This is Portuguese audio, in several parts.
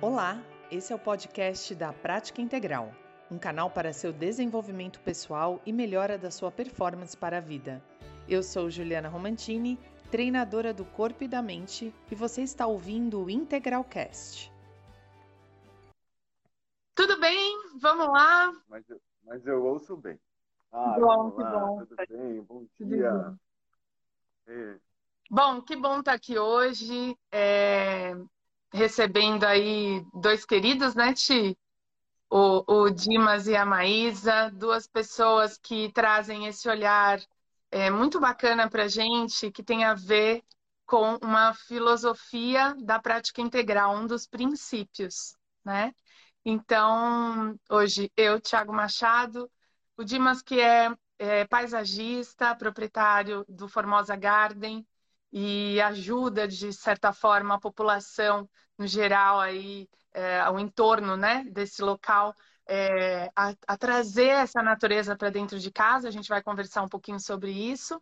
Olá, esse é o podcast da Prática Integral, um canal para seu desenvolvimento pessoal e melhora da sua performance para a vida. Eu sou Juliana Romantini, treinadora do corpo e da mente, e você está ouvindo o Integralcast. Tudo bem? Vamos lá? Mas eu, mas eu ouço bem. Ah, bom, que bom. Tudo bem? Bom dia. Bom, que bom estar aqui hoje, é, recebendo aí dois queridos, né, Ti? O, o Dimas e a Maísa, duas pessoas que trazem esse olhar é, muito bacana para gente, que tem a ver com uma filosofia da prática integral, um dos princípios, né? Então, hoje eu, Thiago Machado, o Dimas que é, é paisagista, proprietário do Formosa Garden e ajuda, de certa forma, a população no geral, aí, é, ao entorno né, desse local, é, a, a, trazer essa natureza para dentro de casa. A gente vai conversar um pouquinho sobre isso.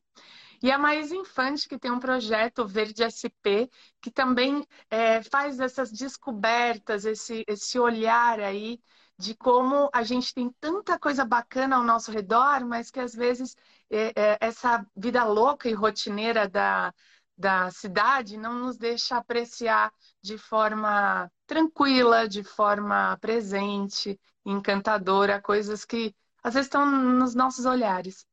E a Mais Infante, que tem um projeto Verde SP, que também é, faz essas descobertas, esse, esse olhar aí de como a gente tem tanta coisa bacana ao nosso redor, mas que às vezes é, é, essa vida louca e rotineira da, da cidade não nos deixa apreciar de forma tranquila, de forma presente, encantadora, coisas que às vezes estão nos nossos olhares.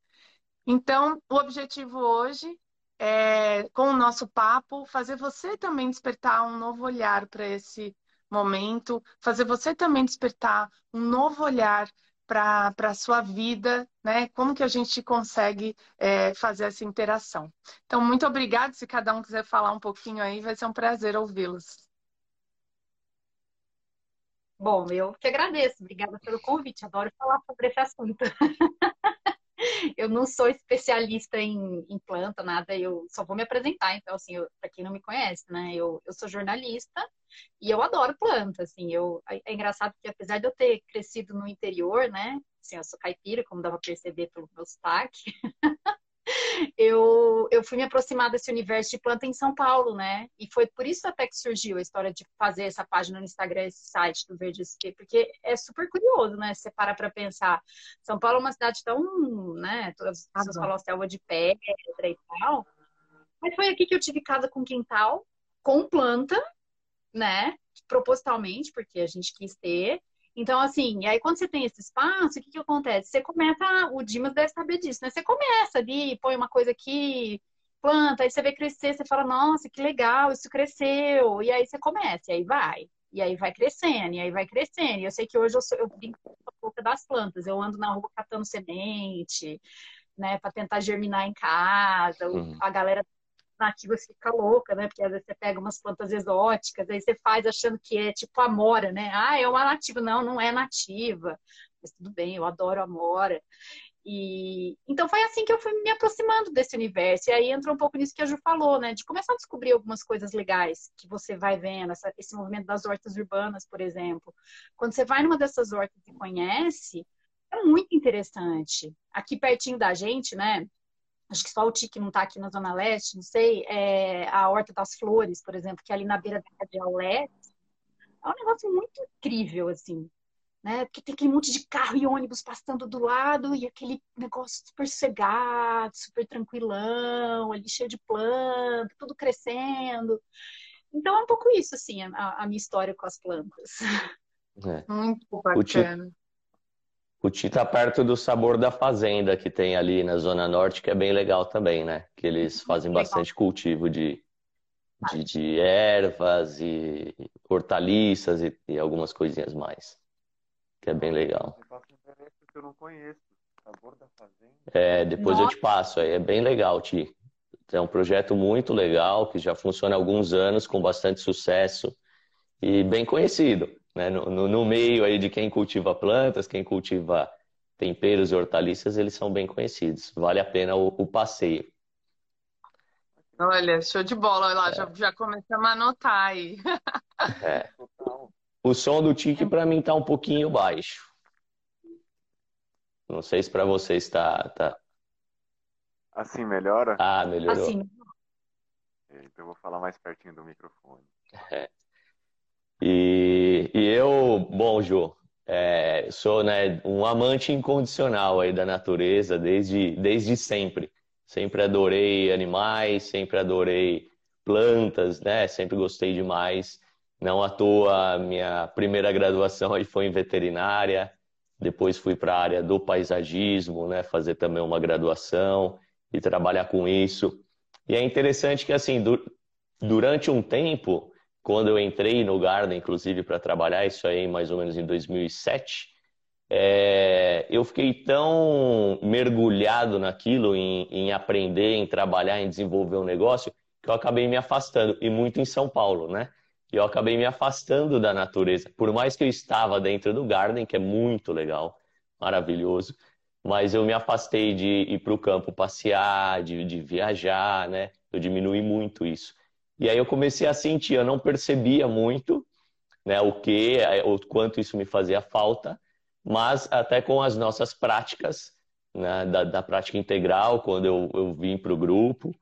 Então, o objetivo hoje é, com o nosso papo, fazer você também despertar um novo olhar para esse momento, fazer você também despertar um novo olhar para a sua vida, né? Como que a gente consegue é, fazer essa interação. Então, muito obrigada. Se cada um quiser falar um pouquinho aí, vai ser um prazer ouvi-los. Bom, eu que agradeço. Obrigada pelo convite. Adoro falar sobre esse assunto. eu não sou especialista em, em, planta, nada, eu só vou me apresentar, então, assim, para quem não me conhece, né, eu, eu sou jornalista e eu adoro planta, assim, eu, é, é engraçado que apesar de eu ter crescido no interior, né, assim, eu sou caipira, como dá pra perceber pelo meu sotaque, eu, eu fui me aproximar desse universo de planta em São Paulo, né? E foi por isso até que surgiu a história de fazer essa página no Instagram, esse site do Verde SP, porque é super curioso, né? Você para pra pensar. São Paulo é uma cidade tão, né? Todas as pessoas falam selva de pedra e tal. Mas foi aqui que eu tive casa com quintal, com planta, né? Propositalmente, porque a gente quis ter. Então, assim, e aí quando você tem esse espaço, o que, que acontece? Você começa, o Dimas deve saber disso, né? Você começa ali, põe uma coisa aqui, planta, aí você vê crescer, você fala, nossa, que legal, isso cresceu. E aí você começa, e aí vai. E aí vai crescendo, e aí vai crescendo. E eu sei que hoje eu, sou, eu brinco com a boca das plantas. Eu ando na rua catando semente, né, para tentar germinar em casa. Uhum. A galera nativa fica louca, né? Porque às vezes você pega umas plantas exóticas, aí você faz achando que é tipo amora, né? Ah, é uma nativa. Não, não é nativa. Mas tudo bem, eu adoro amora. E então foi assim que eu fui me aproximando desse universo. E aí entra um pouco nisso que a Ju falou, né? De começar a descobrir algumas coisas legais que você vai vendo, essa, esse movimento das hortas urbanas, por exemplo. Quando você vai numa dessas hortas e conhece, é muito interessante. Aqui pertinho da gente, né? Acho que só o Tique não está aqui na Zona Leste, não sei, é a Horta das Flores, por exemplo, que é ali na beira da Radial Leste. É um negócio muito incrível, assim, né? Porque tem aquele monte de carro e ônibus passando do lado e aquele negócio super sossegado, super tranquilão, ali cheio de planta, tudo crescendo. Então é um pouco isso, assim, a, a minha história com as plantas. É. Muito bacana. O Ti tá perto do sabor da fazenda que tem ali na Zona Norte, que é bem legal também, né? Que eles fazem bastante cultivo de, de, de ervas e hortaliças e, e, algumas coisinhas mais. Que é bem legal. Eu não conheço. Sabor da fazenda. É, depois Nossa. eu te passo aí. É bem legal, Ti. É um projeto muito legal, que já funciona há alguns anos, com bastante sucesso e bem conhecido né? No, no, no, meio aí de quem cultiva plantas, quem cultiva temperos e hortaliças, eles são bem conhecidos. Vale a pena o, o passeio. Olha, show de bola. Olha lá, é. já, já começamos a anotar aí. É. O som do tique para mim tá um pouquinho baixo. Não sei se para você está tá... Assim melhora? Ah, melhorou. Assim. Então eu vou falar mais pertinho do microfone. É. E bom, Jô, é, sou né, um amante incondicional aí da natureza desde, desde sempre. Sempre adorei animais, sempre adorei plantas, né? Sempre gostei demais. Não à toa, minha primeira graduação aí foi em veterinária, depois fui para a área do paisagismo, né? Fazer também uma graduação e trabalhar com isso. E é interessante que, assim, durante um tempo, quando eu entrei no Garden, inclusive, para trabalhar, isso aí mais ou menos em 2007, é, eu fiquei tão mergulhado naquilo, em, em, aprender, em trabalhar, em desenvolver um negócio, que eu acabei me afastando, e muito em São Paulo, né? E eu acabei me afastando da natureza. Por mais que eu estava dentro do Garden, que é muito legal, maravilhoso, mas eu me afastei de ir para o campo passear, de, de viajar, né? Eu diminui muito isso. E aí eu comecei a sentir, eu não percebia muito, né, o que, o quanto isso me fazia falta, mas até com as nossas práticas, né, da, da prática integral, quando eu, eu vim para o grupo,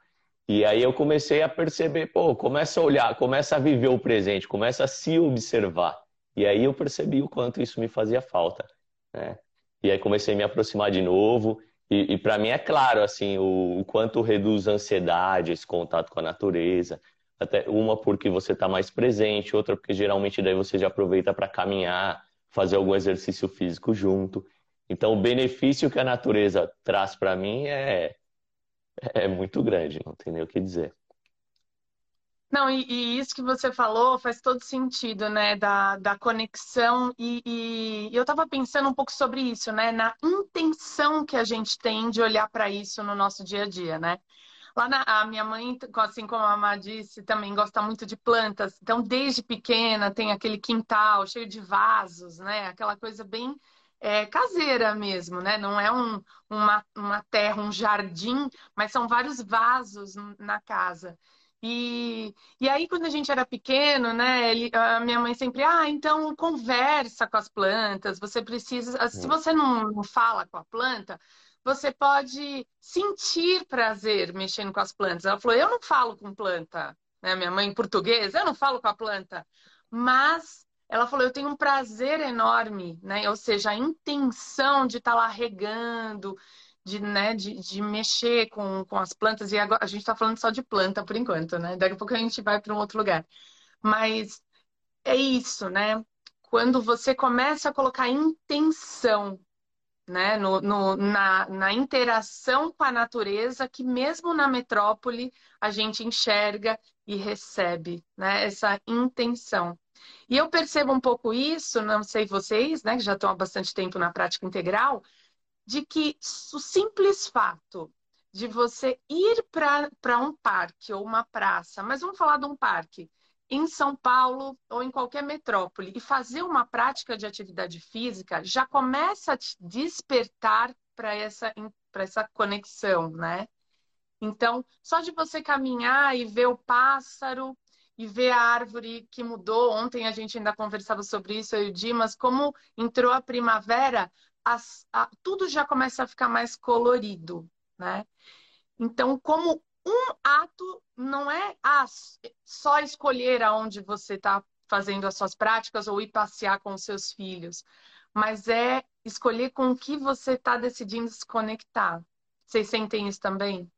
e aí eu comecei a perceber, pô, começa a olhar, começa a viver o presente, começa a se observar. E aí eu percebi o quanto isso me fazia falta, né? E aí comecei a me aproximar de novo. E, e para mim é claro, assim, o, o, quanto reduz a ansiedade, esse contato com a natureza. Até uma porque você está mais presente, outra porque geralmente daí você já aproveita para caminhar, fazer algum exercício físico junto. Então, o benefício que a natureza traz para mim é, é muito grande, não tem nem o que dizer. Não, e, e, isso que você falou faz todo sentido, né? Da, da conexão. E, e eu estava pensando um pouco sobre isso, né? Na intenção que a gente tem de olhar para isso no nosso dia a dia, né? Lá na, a minha mãe, assim como a Má disse, também gosta muito de plantas. Então, desde pequena, tem aquele quintal cheio de vasos, né? Aquela coisa bem é, caseira mesmo, né? Não é um, uma, uma terra, um jardim, mas são vários vasos na casa. E, e aí, quando a gente era pequeno, né, ele, a minha mãe sempre, ah, então conversa com as plantas, você precisa, se é. você não, não fala com a planta, você pode sentir prazer mexendo com as plantas. Ela falou, eu não falo com planta, né, minha mãe em português, eu não falo com a planta, mas ela falou, eu tenho um prazer enorme, né, ou seja, a intenção de estar tá lá regando, de, né, de, de mexer com, com as plantas. E agora a gente está falando só de planta por enquanto, né? Daqui a pouco a gente vai para um outro lugar. Mas é isso, né? Quando você começa a colocar intenção né, no, no, na, na interação com a natureza, que mesmo na metrópole a gente enxerga e recebe né, essa intenção. E eu percebo um pouco isso, não sei vocês, né, que já estão há bastante tempo na prática integral, de que o simples fato de você ir para um parque ou uma praça, mas vamos falar de um parque em São Paulo ou em qualquer metrópole e fazer uma prática de atividade física já começa a te despertar para essa, essa conexão, né? Então, só de você caminhar e ver o pássaro e ver a árvore que mudou. Ontem a gente ainda conversava sobre isso, eu e o Dimas, como entrou a primavera, as, a, tudo já começa a ficar mais colorido, né? Então, como um ato não é ah, só escolher aonde você está fazendo as suas práticas ou ir passear com os seus filhos, mas é escolher com o que você está decidindo se conectar. Vocês sentem isso também?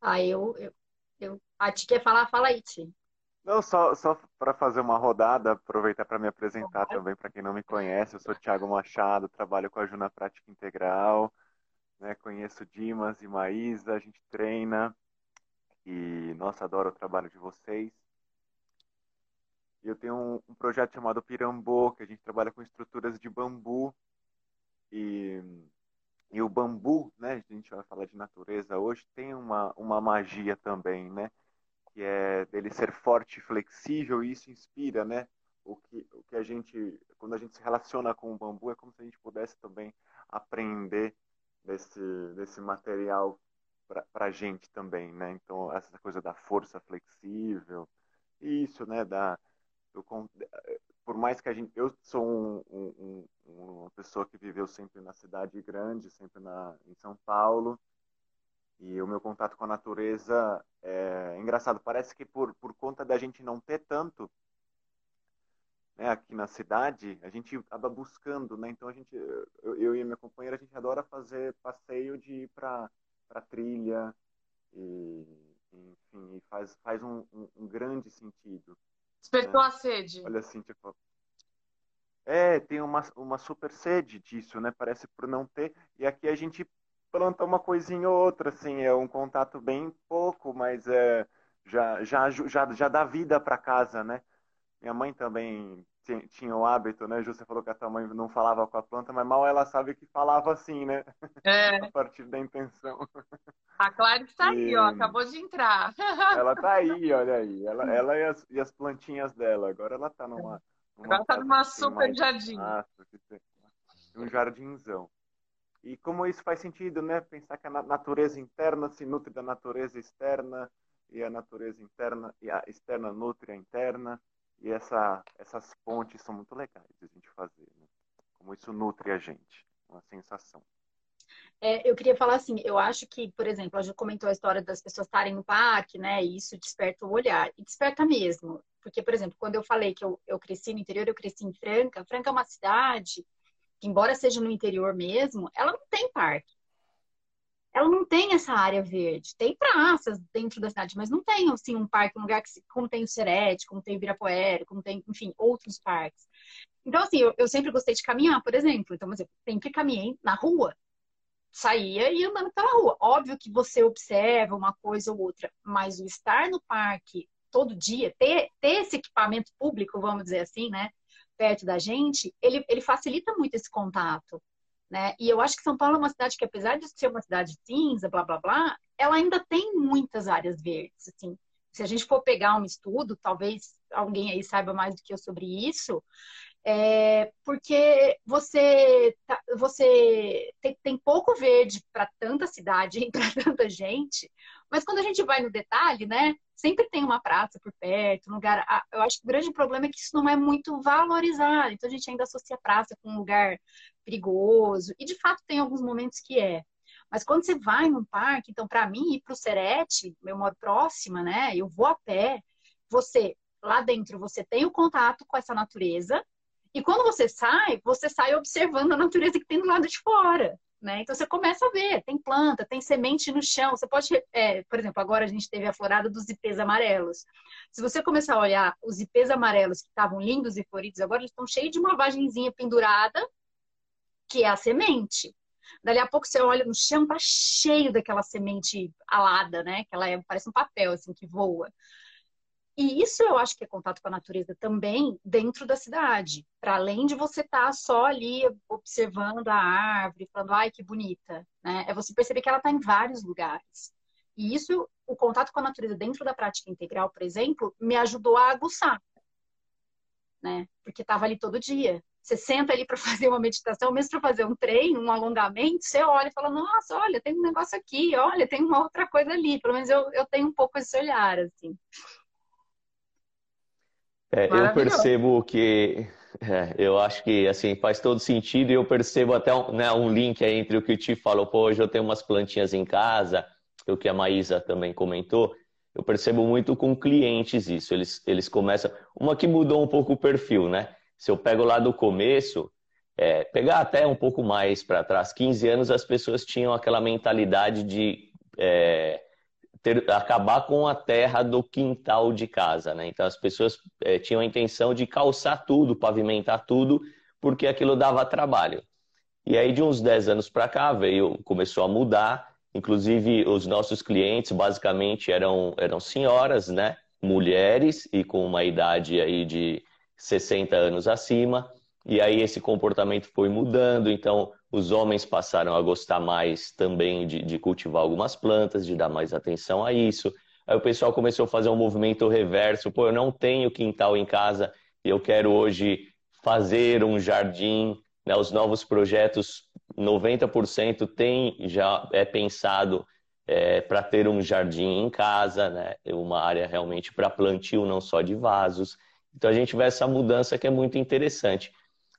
Ah, eu, eu, eu a Ti quer falar, fala aí, Ti. Não, só, só para fazer uma rodada, aproveitar para me apresentar também para quem não me conhece. Eu sou Thiago Machado, trabalho com a Juna Prática Integral, né? Conheço Dimas e Maísa, a gente treina e nossa, adoro o trabalho de vocês. Eu tenho um, um projeto chamado Pirambô, que a gente trabalha com estruturas de bambu e e o bambu, né, a gente vai falar de natureza hoje, tem uma, uma magia também, né? que é dele ser forte e flexível, e isso inspira, né? O que, o que a gente, quando a gente se relaciona com o bambu, é como se a gente pudesse também aprender desse, desse material para a gente também, né? Então, essa coisa da força flexível, isso, né? Da, do, por mais que a gente, eu sou um, um, uma pessoa que viveu sempre na cidade grande, sempre na, em São Paulo, e o meu contato com a natureza é engraçado. Parece que por, por conta da gente não ter tanto, aqui na cidade, a gente acaba buscando, né? Então a gente, eu, eu e minha companheira, a gente adora fazer passeio de ir para trilha e, enfim, e faz, faz um, um, um grande sentido. Despertou né? a sede. Olha assim, tipo, é, tem uma, uma super sede disso, né? Parece por não ter. E aqui a gente planta uma coisinha ou outra, assim, é um contato bem pouco, mas é, já, já, já, já dá vida para casa, né? Minha mãe também tinha o hábito, né? Ju, você falou que a tua mãe não falava com a planta, mas mal ela sabe que falava assim, né? É. a partir da intenção. A Clara está e... aí, ó, acabou de entrar. ela está aí, olha aí. Ela, ela e, as, e as plantinhas dela. Agora ela está numa, numa. Agora está numa super jardim. um jardinzão. E como isso faz sentido, né? Pensar que a natureza interna se nutre da natureza externa e a natureza interna e a externa nutre a interna e essa, essas pontes são muito legais de a gente fazer, né? Como isso nutre a gente, uma sensação. É, eu queria falar assim, eu acho que, por exemplo, a gente comentou a história das pessoas estarem no parque, né? E isso desperta o olhar. E desperta mesmo. Porque, por exemplo, quando eu falei que eu, eu cresci no interior, eu cresci em Franca. Franca é uma cidade que, embora seja no interior mesmo, ela não tem parque ela não tem essa área verde. Tem praças dentro da cidade, mas não tem assim um parque, um lugar que, como tem o Serete, como tem o Ibirapuera, como tem, enfim, outros parques. Então, assim, eu, eu sempre gostei de caminhar, por exemplo. Então, eu sempre caminhei na rua. Saía e andando pela rua. Óbvio que você observa uma coisa ou outra, mas o estar no parque todo dia, ter, ter esse equipamento público, vamos dizer assim, né, perto da gente, ele, ele facilita muito esse contato. Né? E eu acho que São Paulo é uma cidade que, apesar de ser uma cidade cinza, blá blá blá, ela ainda tem muitas áreas verdes. Assim. Se a gente for pegar um estudo, talvez alguém aí saiba mais do que eu sobre isso, é porque você, tá, você tem, tem pouco verde para tanta cidade e para tanta gente, mas quando a gente vai no detalhe, né, sempre tem uma praça por perto, um lugar. Eu acho que o grande problema é que isso não é muito valorizado, então a gente ainda associa a praça com um lugar perigoso, e de fato tem alguns momentos que é. Mas quando você vai num parque, então para mim ir para o Serete, meu moro próxima, né, eu vou a pé, você lá dentro você tem o contato com essa natureza e quando você sai, você sai observando a natureza que tem do lado de fora. Né? Então você começa a ver, tem planta, tem semente no chão. Você pode, é, por exemplo, agora a gente teve a florada dos ipês amarelos. Se você começar a olhar os ipês amarelos que estavam lindos e floridos, agora eles estão cheios de uma vagenzinha pendurada, que é a semente. Dali a pouco você olha no chão, tá cheio daquela semente alada, né? Que ela é, parece um papel assim que voa. E isso eu acho que é contato com a natureza também dentro da cidade. Para além de você estar tá só ali observando a árvore, falando, ai, que bonita. Né? É você perceber que ela está em vários lugares. E isso, o contato com a natureza dentro da prática integral, por exemplo, me ajudou a aguçar. Né? Porque estava ali todo dia. Você senta ali para fazer uma meditação, mesmo para fazer um treino, um alongamento, você olha e fala, nossa, olha, tem um negócio aqui, olha, tem uma outra coisa ali. Pelo menos eu, eu tenho um pouco esse olhar, assim. É, eu percebo que é, eu acho que assim faz todo sentido e eu percebo até um, né, um link entre o que o Ti falou, pô, hoje eu tenho umas plantinhas em casa, o que a Maísa também comentou, eu percebo muito com clientes isso. Eles, eles começam. Uma que mudou um pouco o perfil, né? Se eu pego lá do começo, é, pegar até um pouco mais para trás, 15 anos, as pessoas tinham aquela mentalidade de é, ter, acabar com a terra do quintal de casa, né? Então as pessoas é, tinham a intenção de calçar tudo, pavimentar tudo, porque aquilo dava trabalho. E aí de uns 10 anos para cá veio, começou a mudar, inclusive os nossos clientes basicamente eram, eram senhoras, né? Mulheres e com uma idade aí de 60 anos acima. E aí esse comportamento foi mudando, então os homens passaram a gostar mais também de, de, cultivar algumas plantas, de dar mais atenção a isso. Aí o pessoal começou a fazer um movimento reverso. Pô, eu não tenho quintal em casa e eu quero hoje fazer um jardim. Né? Os novos projetos, 90% tem já é pensado é, para ter um jardim em casa, né? uma área realmente para plantio, não só de vasos. Então a gente vê essa mudança que é muito interessante.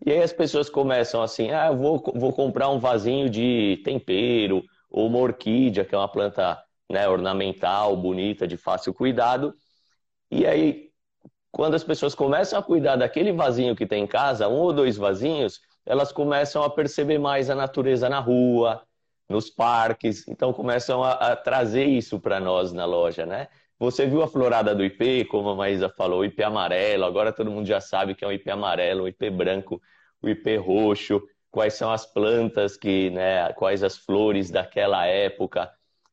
E aí as pessoas começam assim, ah, eu vou, vou comprar um vasinho de tempero, ou uma orquídea, que é uma planta né, ornamental, bonita, de fácil cuidado. E aí quando as pessoas começam a cuidar daquele vasinho que tem em casa, um ou dois vasinhos, elas começam a perceber mais a natureza na rua, nos parques, então começam a, a trazer isso para nós na loja, né? Você viu a florada do IP, como a Maísa falou, o IP amarelo, agora todo mundo já sabe que é um IP amarelo, o IP branco, o IP roxo, quais são as plantas que, né, quais as flores daquela época.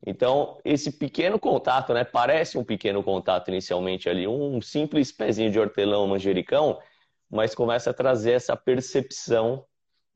Então, esse pequeno contato, né, parece um pequeno contato inicialmente ali, um simples pezinho de hortelão, manjericão, mas começa a trazer essa percepção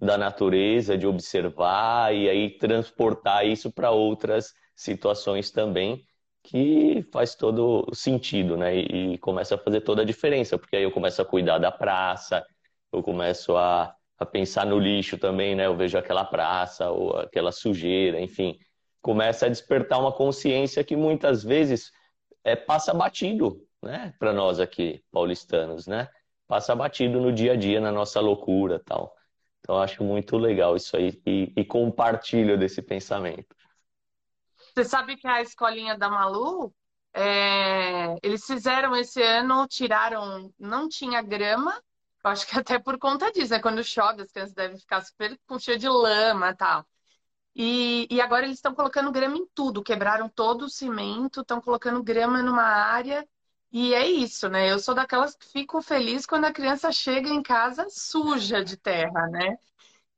da natureza, de observar e aí transportar isso para outras situações também, que faz todo sentido, né? E, começa a fazer toda a diferença, porque aí eu começo a cuidar da praça, eu começo a, a pensar no lixo também, né? Eu vejo aquela praça ou aquela sujeira, enfim, começa a despertar uma consciência que muitas vezes é, passa batido, né? Para nós aqui, paulistanos, né? Passa batido no dia a dia, na nossa loucura tal. Então, acho muito legal isso aí e, e compartilho desse pensamento. Você sabe que a escolinha da Malu, é... eles fizeram esse ano, tiraram, não tinha grama, eu acho que até por conta disso, né? Quando chove, as crianças devem ficar super com cheio de lama e tal. E, e agora eles estão colocando grama em tudo, quebraram todo o cimento, estão colocando grama numa área. E é isso, né? Eu sou daquelas que fico feliz quando a criança chega em casa suja de terra, né?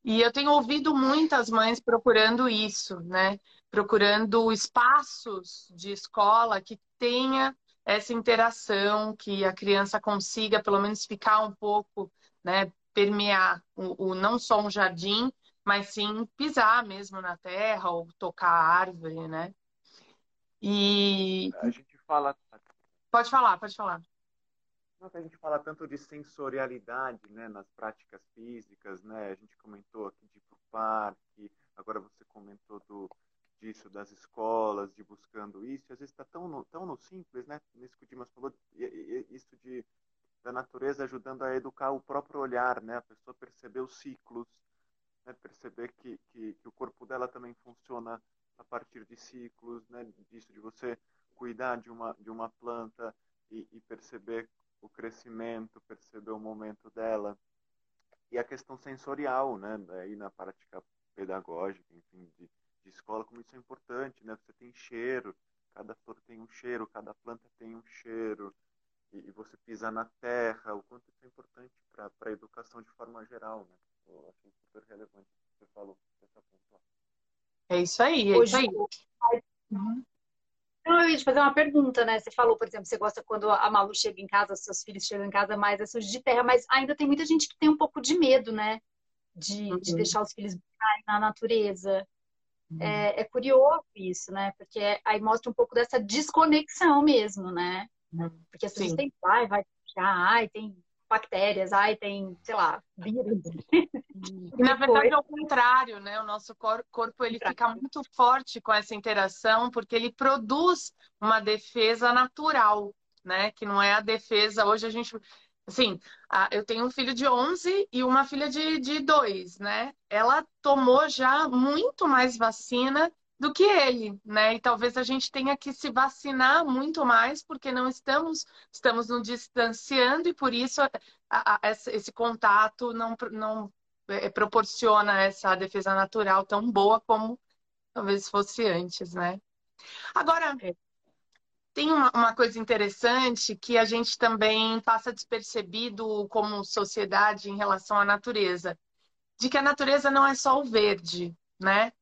E eu tenho ouvido muitas mães procurando isso, né? Procurando espaços de escola que tenha essa interação, que a criança consiga pelo menos ficar um pouco, né? Permear o, o não só um jardim, mas sim pisar mesmo na terra ou tocar a árvore, né? E a gente fala. Pode falar, pode falar. A gente fala tanto de sensorialidade, né, nas práticas físicas, né? A gente comentou aqui de ir pro parque, agora você comentou do disso das escolas, de buscando isso. às vezes está tão no, tão no simples, né? Nisso que o Dimas falou, isso de da natureza ajudando a educar o próprio olhar, né? A pessoa perceber os ciclos, né, perceber que, que, que, o corpo dela também funciona a partir de ciclos, né, disso de você cuidar de uma, de uma planta e, e perceber o crescimento, perceber o momento dela. E a questão sensorial, né, aí na prática pedagógica, enfim, de, de escola, como isso é importante, né, você tem cheiro, cada flor tem um cheiro, cada planta tem um cheiro, e, e você pisar na terra, o quanto isso é importante para a educação de forma geral, né. Eu achei super relevante o que você falou, essa É isso aí, é Hoje, isso aí. Uhum. Não, eu ia te fazer uma pergunta, né? Você falou, por exemplo, você gosta quando a Malu chega em casa, seus filhos chegam em casa mais é sujo de terra, mas ainda tem muita gente que tem um pouco de medo, né? De, uhum. de deixar os filhos brincarem na natureza. Uhum. É, é, curioso isso, né? Porque aí mostra um pouco dessa desconexão mesmo, né? Uhum. Porque as pessoas têm, ai, vai ai, tem bactérias, ai, tem, sei lá, vírus. E, na verdade é o contrário, né? O nosso corpo ele fica muito forte com essa interação porque ele produz uma defesa natural, né? Que não é a defesa. Hoje a gente Assim, eu tenho um filho de 11 e uma filha de, de 2, né? Ela tomou já muito mais vacina do que ele, né? E talvez a gente tenha que se vacinar muito mais porque não estamos estamos nos distanciando e por isso a, a, esse contato não, não é, proporciona essa defesa natural tão boa como talvez fosse antes, né? Agora é. Tem uma, coisa interessante que a gente também passa despercebido como sociedade em relação à natureza, de que a natureza não é só o verde, né?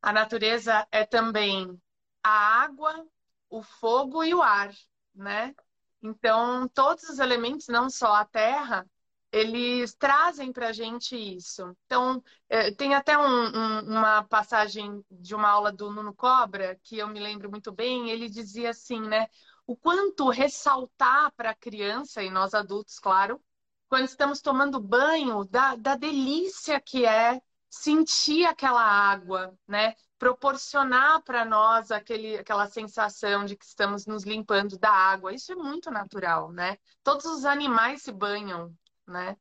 A natureza é também a água, o fogo e o ar, né? Então, todos os elementos, não só a terra, eles trazem para a gente isso. Então, é, tem até um, um, uma passagem de uma aula do Nuno Cobra, que eu me lembro muito bem, ele dizia assim, né? O quanto ressaltar para a criança, e nós adultos, claro, quando estamos tomando banho, da, da delícia que é sentir aquela água, né? Proporcionar para nós aquele, aquela sensação de que estamos nos limpando da água. Isso é muito natural, né? Todos os animais se banham, né?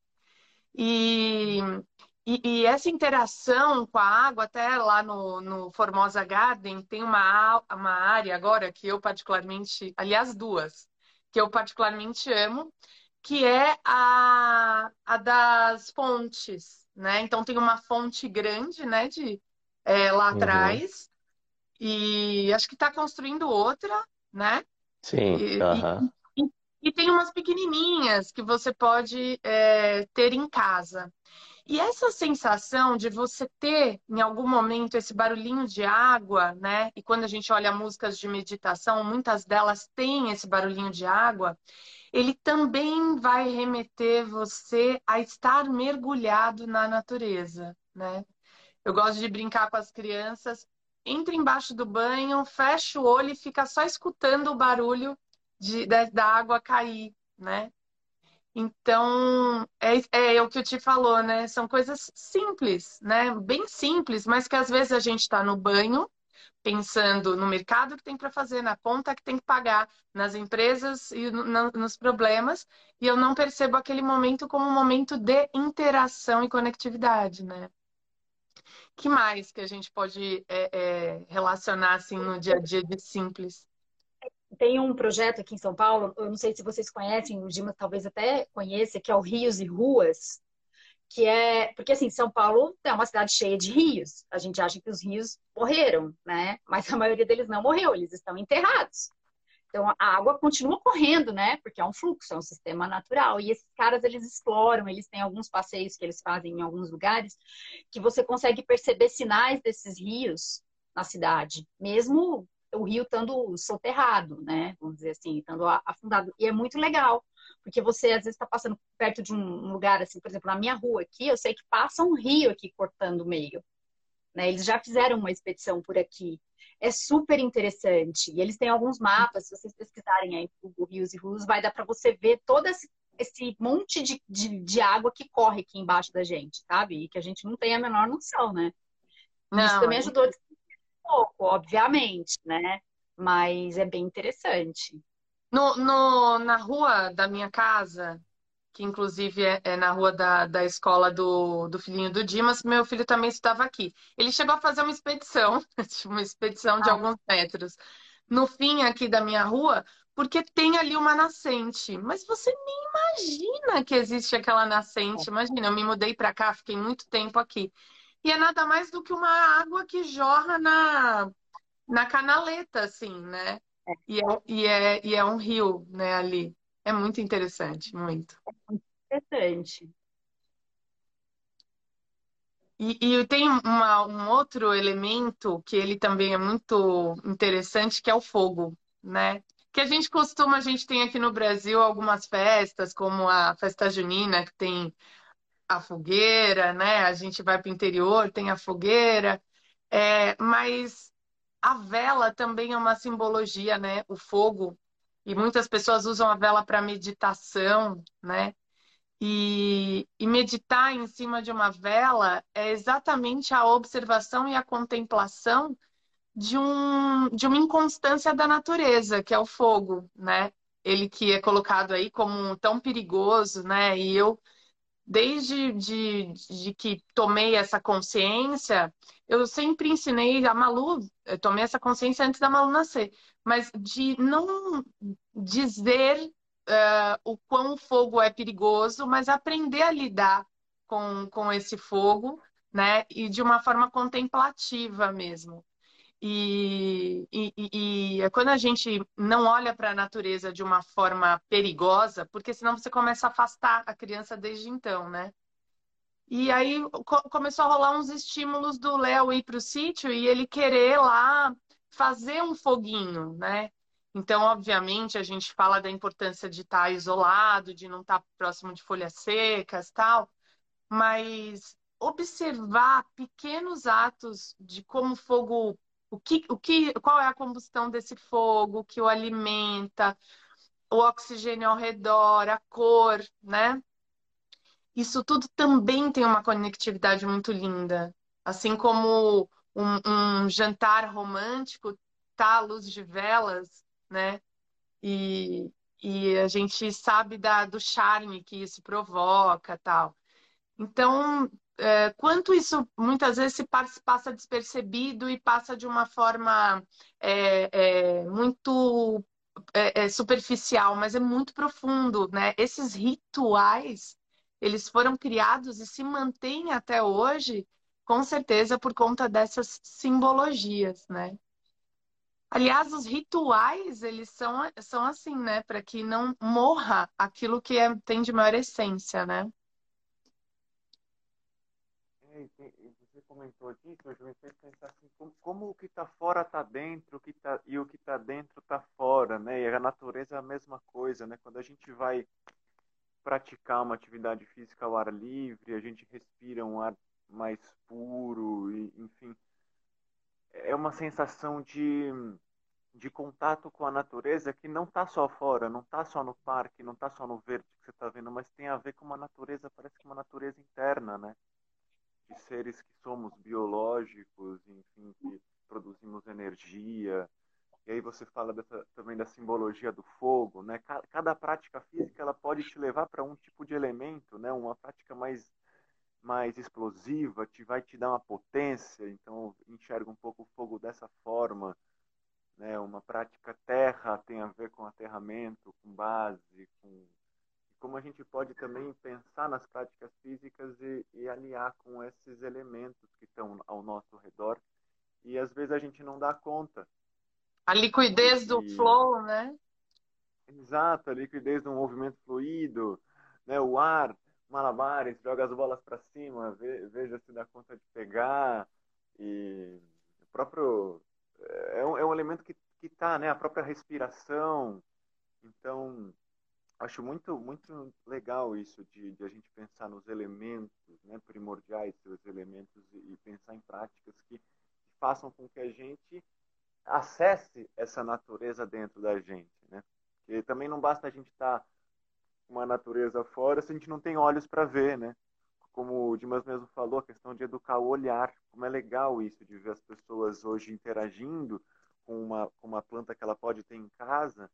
E, e, e essa interação com a água, até lá no, no Formosa Garden, tem uma, uma área agora que eu particularmente, aliás, duas, que eu particularmente amo, que é a, a das fontes, né? Então tem uma fonte grande, né, de é, lá uhum. atrás e acho que está construindo outra, né? Sim. E, uhum. E, tem umas pequenininhas que você pode é, ter em casa. E essa sensação de você ter em algum momento esse barulhinho de água, né? E quando a gente olha músicas de meditação, muitas delas têm esse barulhinho de água. Ele também vai remeter você a estar mergulhado na natureza, né? Eu gosto de brincar com as crianças. Entra embaixo do banho, fecha o olho e fica só escutando o barulho de, da, da água cair, né? Então, é, é, o que o Ti falou, né? São coisas simples, né? Bem simples, mas que às vezes a gente está no banho pensando no mercado que tem para fazer, na conta que tem que pagar, nas empresas e no, nos problemas, e eu não percebo aquele momento como um momento de interação e conectividade, né? que mais que a gente pode é, é, relacionar assim no dia a dia de simples? Tem um projeto aqui em São Paulo, eu não sei se vocês conhecem, o Dima talvez até conheça, que é o Rios e Ruas, que é porque assim São Paulo é uma cidade cheia de rios. A gente acha que os rios morreram, né? Mas a maioria deles não morreu, eles estão enterrados. Então a água continua correndo, né? Porque é um fluxo, é um sistema natural. E esses caras eles exploram, eles têm alguns passeios que eles fazem em alguns lugares que você consegue perceber sinais desses rios na cidade, mesmo o rio estando soterrado, né? Vamos dizer assim, estando afundado. E é muito legal, porque você às vezes está passando perto de um lugar, assim, por exemplo, na minha rua aqui, eu sei que passa um rio aqui cortando o meio. Né? Eles já fizeram uma expedição por aqui. É super interessante. E eles têm alguns mapas, se vocês pesquisarem aí Google Rios e Rios, vai dar para você ver todo esse, esse monte de, de, de, água que corre aqui embaixo da gente, sabe? E que a gente não tem a menor noção, né? Não, Isso também ajudou a pouco, obviamente, né? Mas é bem interessante. No, no, na rua da minha casa, que inclusive é, é, na rua da, da escola do, do filhinho do Dimas, meu filho também estudava aqui. Ele chegou a fazer uma expedição, uma expedição de ah. alguns metros, no fim aqui da minha rua, porque tem ali uma nascente. Mas você nem imagina que existe aquela nascente. Imagina, eu me mudei para cá, fiquei muito tempo aqui. E é nada mais do que uma água que jorra na, na canaleta, assim, né? É. E, é, e, é, e é um rio, né, ali. É muito interessante, muito. É muito interessante. E, e tem uma, um outro elemento que ele também é muito interessante, que é o fogo, né? Que a gente costuma, a gente tem aqui no Brasil algumas festas, como a festa junina, que tem a fogueira, né? A gente vai para o interior, tem a fogueira, é, mas a vela também é uma simbologia, né? O fogo. E muitas pessoas usam a vela para meditação, né? E, e, meditar em cima de uma vela é exatamente a observação e a contemplação de, um, de uma inconstância da natureza, que é o fogo, né? Ele que é colocado aí como tão perigoso, né? E eu desde de, de que tomei essa consciência, eu sempre ensinei a Malu, eu tomei essa consciência antes da Malu nascer, mas de não dizer uh, o quão o fogo é perigoso, mas aprender a lidar com, com esse fogo, né? E de uma forma contemplativa mesmo. E, e, e, quando a gente não olha para a natureza de uma forma perigosa, porque senão você começa a afastar a criança desde então, né? E aí co começou a rolar uns estímulos do Léo ir para o sítio e ele querer lá fazer um foguinho, né? Então, obviamente, a gente fala da importância de estar tá isolado, de não estar tá próximo de folhas secas, tal, mas observar pequenos atos de como o fogo o que, o que, qual é a combustão desse fogo que o alimenta, o oxigênio ao redor, a cor, né? Isso tudo também tem uma conectividade muito linda. Assim como um, um jantar romântico tá à luz de velas, né? E, e a gente sabe da, do charme que isso provoca, tal. Então, é, quanto isso muitas vezes se passa despercebido e passa de uma forma é, é, muito é, é superficial, mas é muito profundo, né? Esses rituais, eles foram criados e se mantêm até hoje, com certeza por conta dessas simbologias, né? Aliás, os rituais, eles são, são assim, né? Para que não morra aquilo que é, tem de maior essência, né? Você comentou disso, eu me fez pensar assim, como, como o que está fora está dentro o que tá, e o que está dentro está fora, né? E a natureza é a mesma coisa, né? Quando a gente vai praticar uma atividade física ao ar livre, a gente respira um ar mais puro, e, enfim, é uma sensação de, de contato com a natureza que não está só fora, não está só no parque, não está só no verde que você está vendo, mas tem a ver com uma natureza, parece que uma natureza interna, né? De seres que somos biológicos, enfim, que produzimos energia. E aí você fala dessa, também da simbologia do fogo, né? Cada prática física ela pode te levar para um tipo de elemento, né? Uma prática mais mais explosiva, te vai te dar uma potência, então enxerga um pouco o fogo dessa forma, né? Uma prática terra tem a ver com aterramento, com base, com como a gente pode também pensar nas práticas físicas e, e aliar com esses elementos que estão ao nosso redor e às vezes a gente não dá conta. A liquidez e... do flow, né? Exato, a liquidez do movimento fluido, né? O ar malabares, joga as bolas para cima, veja se dá conta de pegar. E o próprio. É um, é um elemento que, que tá, né? A própria respiração. Então, acho muito, muito legal isso de, de a gente pensar nos elementos né, primordiais, seus elementos, e, e pensar em práticas que, que façam com que a gente acesse essa natureza dentro da gente, né? Porque também não basta a gente estar tá uma natureza fora se a gente não tem olhos para ver, né? Como o Dimas mesmo falou, a questão de educar o olhar. Como é legal isso, de ver as pessoas hoje interagindo com uma, com uma planta que ela pode ter em casa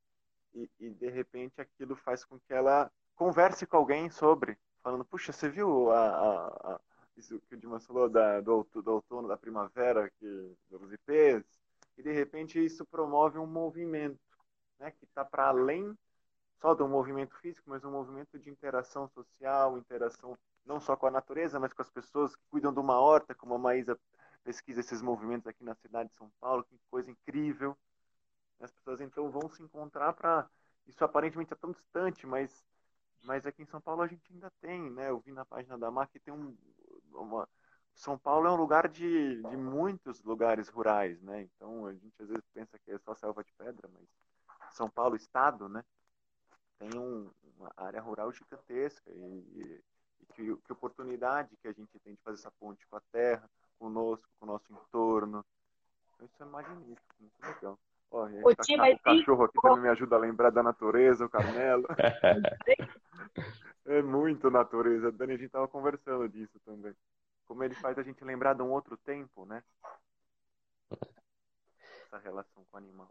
e, e, de repente aquilo faz com que ela converse com alguém sobre, falando, puxa, você viu a, a, a isso que o Dimas falou da, do, do outono, da primavera, que, dos ipês? E de repente isso promove um movimento né, que está para além só do movimento físico, mas um movimento de interação social, interação não só com a natureza, mas com as pessoas que cuidam de uma horta, como a Maísa pesquisa esses movimentos aqui na cidade de São Paulo, que coisa incrível. As pessoas então vão se encontrar para isso aparentemente é tão distante, mas mas aqui em São Paulo a gente ainda tem, né? Eu vi na página da MAC que tem um uma São Paulo é um lugar de, de muitos lugares rurais, né? Então a gente às vezes pensa que é só selva de pedra, mas São Paulo estado, né? tem um, uma área rural gigantesca e, e que, que, oportunidade que a gente tem de fazer essa ponte com a terra, conosco, com o nosso entorno. Então, isso é magnífico, muito legal. Ó, o, cachorro, o cachorro aqui também me ajuda a lembrar da natureza, o Carmelo. é muito natureza. Dani, a gente estava conversando disso também. Como ele faz a gente lembrar de um outro tempo, né? Essa relação com o animal.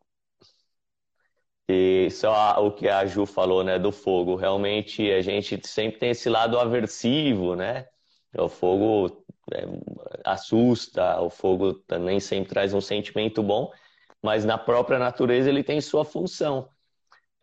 E só o que a Ju falou, né, do fogo. Realmente a gente sempre tem esse lado aversivo, né? O fogo é, assusta, o fogo também sempre traz um sentimento bom, mas na própria natureza ele tem sua função.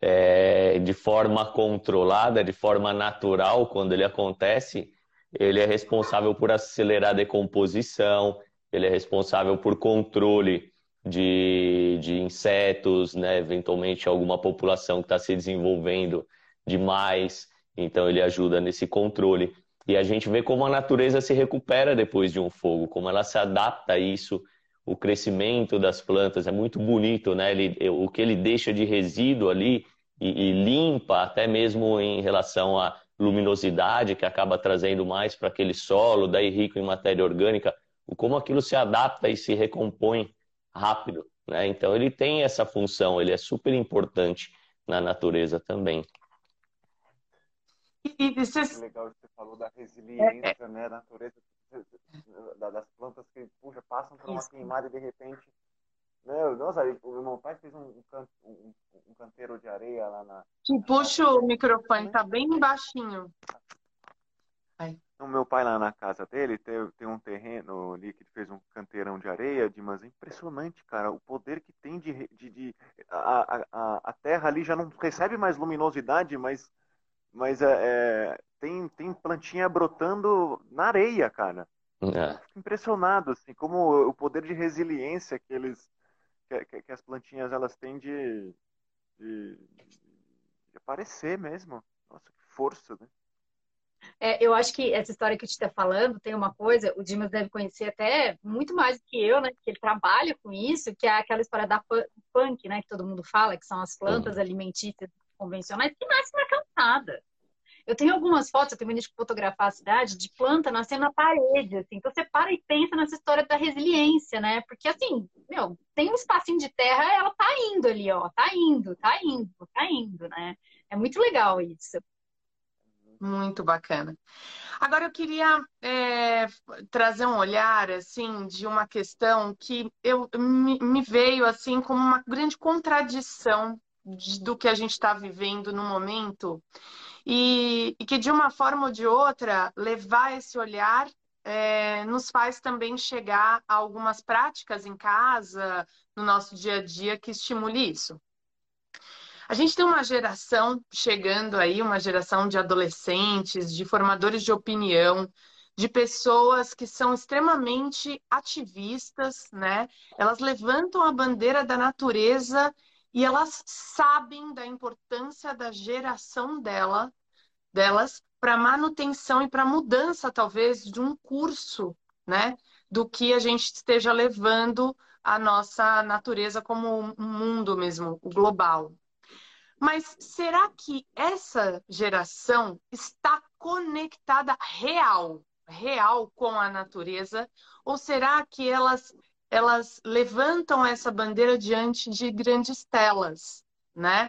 É, de forma controlada, de forma natural, quando ele acontece, ele é responsável por acelerar a decomposição, ele é responsável por controle de, de insetos, né? eventualmente alguma população que está se desenvolvendo demais, então ele ajuda nesse controle. E a gente vê como a natureza se recupera depois de um fogo, como ela se adapta a isso, o crescimento das plantas é muito bonito, né? Ele, o que ele deixa de resíduo ali e, e limpa, até mesmo em relação à luminosidade, que acaba trazendo mais para aquele solo, daí rico em matéria orgânica, como aquilo se adapta e se recompõe rápido. Né? Então ele tem essa função, ele é super importante na natureza também. E você... É legal que você falou da resiliência, é, é... né, da natureza, das plantas que puxa, passam por uma Isso. queimada e de repente, meu, nossa, o meu pai fez um, um, um canteiro de areia lá na. Que puxa o microfone, tá bem baixinho. O meu pai lá na casa dele tem, tem um terreno ali que fez um canteirão de areia, de mas é impressionante, cara, o poder que tem de, de, de a, a, a terra ali já não recebe mais luminosidade, mas mas é, é, tem, tem plantinha brotando na areia, cara. É. Fico impressionado, assim, como o poder de resiliência que eles, que, que as plantinhas elas têm de, de, de, aparecer mesmo. Nossa, que força, né? É, eu acho que essa história que a gente está falando tem uma coisa, o Dimas deve conhecer até muito mais do que eu, né? Que ele trabalha com isso, que é aquela história da punk, né? Que todo mundo fala, que são as plantas alimentícias convencionais que nasce na calçada. Eu tenho algumas fotos, eu tenho de fotografar a cidade, de planta nascendo na parede, assim. Então você para e pensa nessa história da resiliência, né? Porque assim, meu, tem um espacinho de terra, ela tá indo ali, ó, tá indo, tá indo, tá indo, né? É muito legal isso. Muito bacana. Agora eu queria é, trazer um olhar assim de uma questão que eu me, me veio assim como uma grande contradição do que a gente está vivendo no momento e, e, que de uma forma ou de outra levar esse olhar é, nos faz também chegar a algumas práticas em casa, no nosso dia a dia, que estimule isso. A gente tem uma geração chegando aí, uma geração de adolescentes, de formadores de opinião, de pessoas que são extremamente ativistas, né? Elas levantam a bandeira da natureza e elas sabem da importância da geração dela, delas para manutenção e para mudança talvez de um curso, né, do que a gente esteja levando a nossa natureza como um mundo mesmo, o global. Mas será que essa geração está conectada real, real com a natureza? Ou será que elas elas levantam essa bandeira diante de grandes telas, né?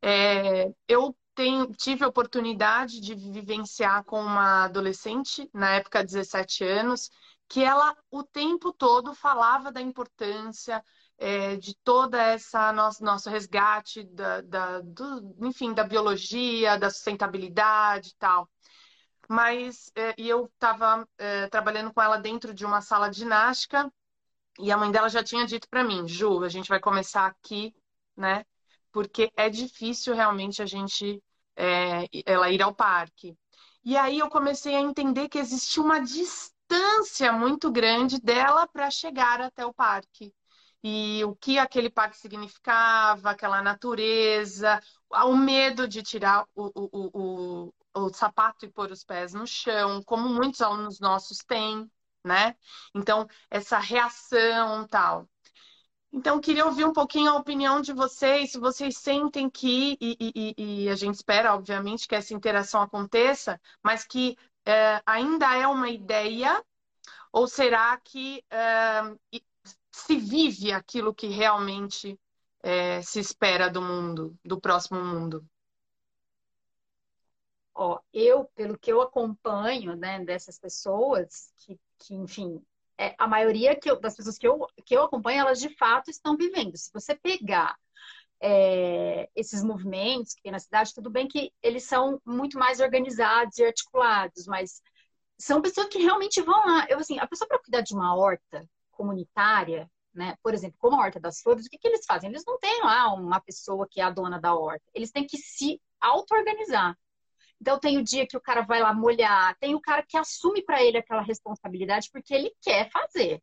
É, eu tenho, tive a oportunidade de vivenciar com uma adolescente, na época 17 anos, que ela o tempo todo falava da importância é, de toda essa nosso, nosso resgate da, da do, enfim, da biologia, da sustentabilidade e tal. Mas é, e eu estava é, trabalhando com ela dentro de uma sala de ginástica e a mãe dela já tinha dito para mim, Ju, a gente vai começar aqui, né? Porque é difícil realmente a gente é, ela ir ao parque. E aí eu comecei a entender que existia uma distância muito grande dela para chegar até o parque. E o que aquele parque significava, aquela natureza, o medo de tirar o, o, o, o, o sapato e pôr os pés no chão, como muitos alunos nossos têm né? Então, essa reação tal. Então, queria ouvir um pouquinho a opinião de vocês, se vocês sentem que, e, e, e a gente espera, obviamente, que essa interação aconteça, mas que é, ainda é uma ideia, ou será que é, se vive aquilo que realmente é, se espera do mundo, do próximo mundo? Ó, eu, pelo que eu acompanho, né, dessas pessoas que que, enfim, é, a maioria eu, das pessoas que eu, que eu acompanho, elas de fato estão vivendo. Se você pegar é, esses movimentos que tem na cidade, tudo bem que eles são muito mais organizados e articulados, mas são pessoas que realmente vão lá. Eu, assim, a pessoa para cuidar de uma horta comunitária, né? Por exemplo, como a Horta das Flores, o que, que eles fazem? Eles não têm lá uma pessoa que é a dona da horta. Eles têm que se auto-organizar. Então tem o dia que o cara vai lá molhar, tem o cara que assume para ele aquela responsabilidade porque ele quer fazer.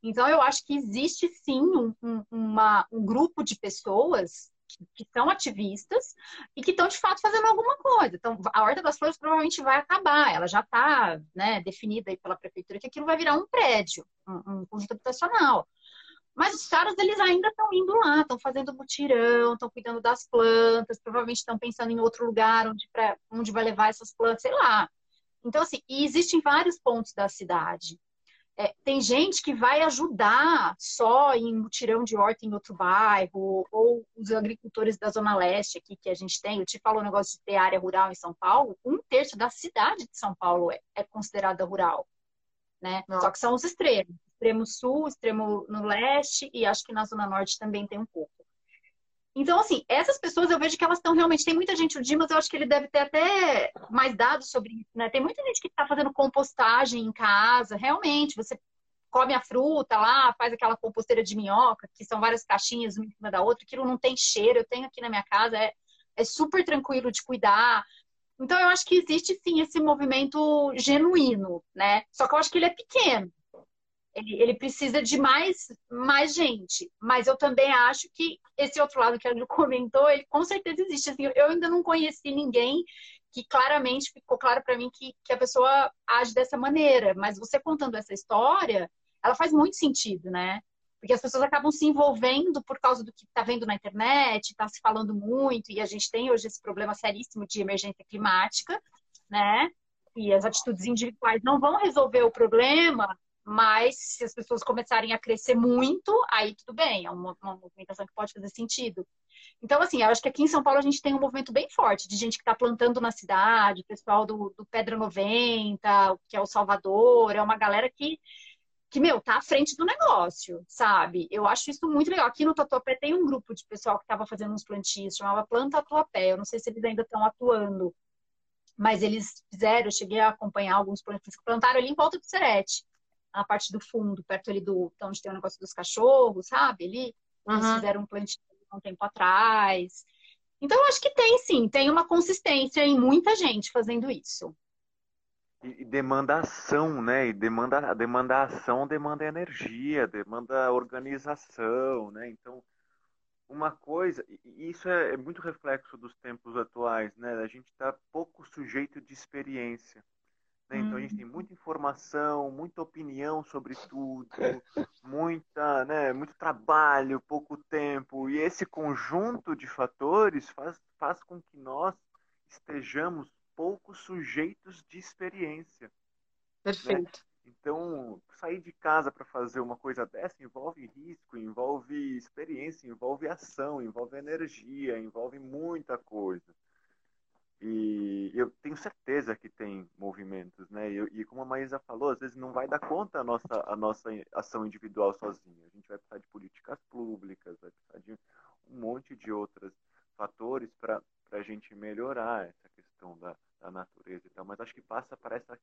Então eu acho que existe sim um, um, uma, um grupo de pessoas que, que são ativistas e que estão de fato fazendo alguma coisa. Então a Horta das Flores provavelmente vai acabar, ela já está né, definida pela prefeitura que aquilo vai virar um prédio, um, um conjunto habitacional. Mas os caras, eles ainda estão indo lá, estão fazendo mutirão, estão cuidando das plantas, provavelmente estão pensando em outro lugar onde, pra, onde vai levar essas plantas, sei lá. Então, assim, e existem vários pontos da cidade. É, tem gente que vai ajudar só em mutirão de horta em outro bairro, ou os agricultores da Zona Leste aqui que a gente tem. Eu te falo o um negócio de ter área rural em São Paulo. Um terço da cidade de São Paulo é, é considerada rural. Né? Só que são os extremos extremo sul, extremo no leste e acho que na zona norte também tem um pouco. Então, assim, essas pessoas eu vejo que elas estão realmente. Tem muita gente, o Dimas, eu acho que ele deve ter até mais dados sobre isso, né? Tem muita gente que está fazendo compostagem em casa, realmente. Você come a fruta lá, faz aquela composteira de minhoca, que são várias caixinhas uma em cima da outra, aquilo não tem cheiro, eu tenho aqui na minha casa, é, é super tranquilo de cuidar. Então, eu acho que existe sim esse movimento genuíno, né? Só que eu acho que ele é pequeno. Ele, ele precisa de mais, mais gente. Mas eu também acho que esse outro lado que a Ju comentou, ele com certeza existe. Assim, eu ainda não conheci ninguém que claramente ficou claro para mim que, que a pessoa age dessa maneira. Mas você contando essa história, ela faz muito sentido, né? Porque as pessoas acabam se envolvendo por causa do que está vendo na internet, está se falando muito, e a gente tem hoje esse problema seríssimo de emergência climática, né? E as atitudes individuais não vão resolver o problema, mas se as pessoas começarem a crescer muito, aí tudo bem, é uma, uma movimentação que pode fazer sentido. Então, assim, eu acho que aqui em São Paulo a gente tem um movimento bem forte de gente que está plantando na cidade, pessoal do, do Pedra 90, que é o Salvador, é uma galera que que, meu, tá à frente do negócio, sabe? Eu acho isso muito legal. Aqui no Tatuapé tem um grupo de pessoal que estava fazendo uns plantios, chamava Planta Tatuapé. Eu não sei se eles ainda estão atuando, mas eles fizeram, eu cheguei a acompanhar alguns plantios que plantaram ali em volta do Serete, na parte do fundo, perto ali do onde tem o negócio dos cachorros, sabe? Ali, uhum. eles fizeram um plantio há um tempo atrás. Então, acho que tem sim, tem uma consistência em muita gente fazendo isso. E, demanda ação, né? E demanda, demanda ação, demanda energia, demanda organização, né? Então, uma coisa, e isso é, é muito reflexo dos tempos atuais, né? A gente está pouco sujeito de experiência. Né? Então a gente tem uhum. muita informação, muita opinião sobre tudo, muita, né, muito trabalho, pouco tempo. E esse conjunto de fatores faz, faz com que nós estejamos pouco sujeitos de experiência. Né? Perfeito. Né? Então, sair de casa para fazer uma coisa dessa envolve risco, envolve experiência, envolve ação, envolve energia, envolve muita coisa. E eu tenho certeza que tem movimentos, né? E, e, como a Maísa falou, às vezes não vai dar conta a nossa, a nossa ação individual sozinha. A gente vai precisar de políticas públicas, vai precisar de um monte de outros fatores para a gente melhorar essa questão da, da natureza e tal, mas acho que passa por essa,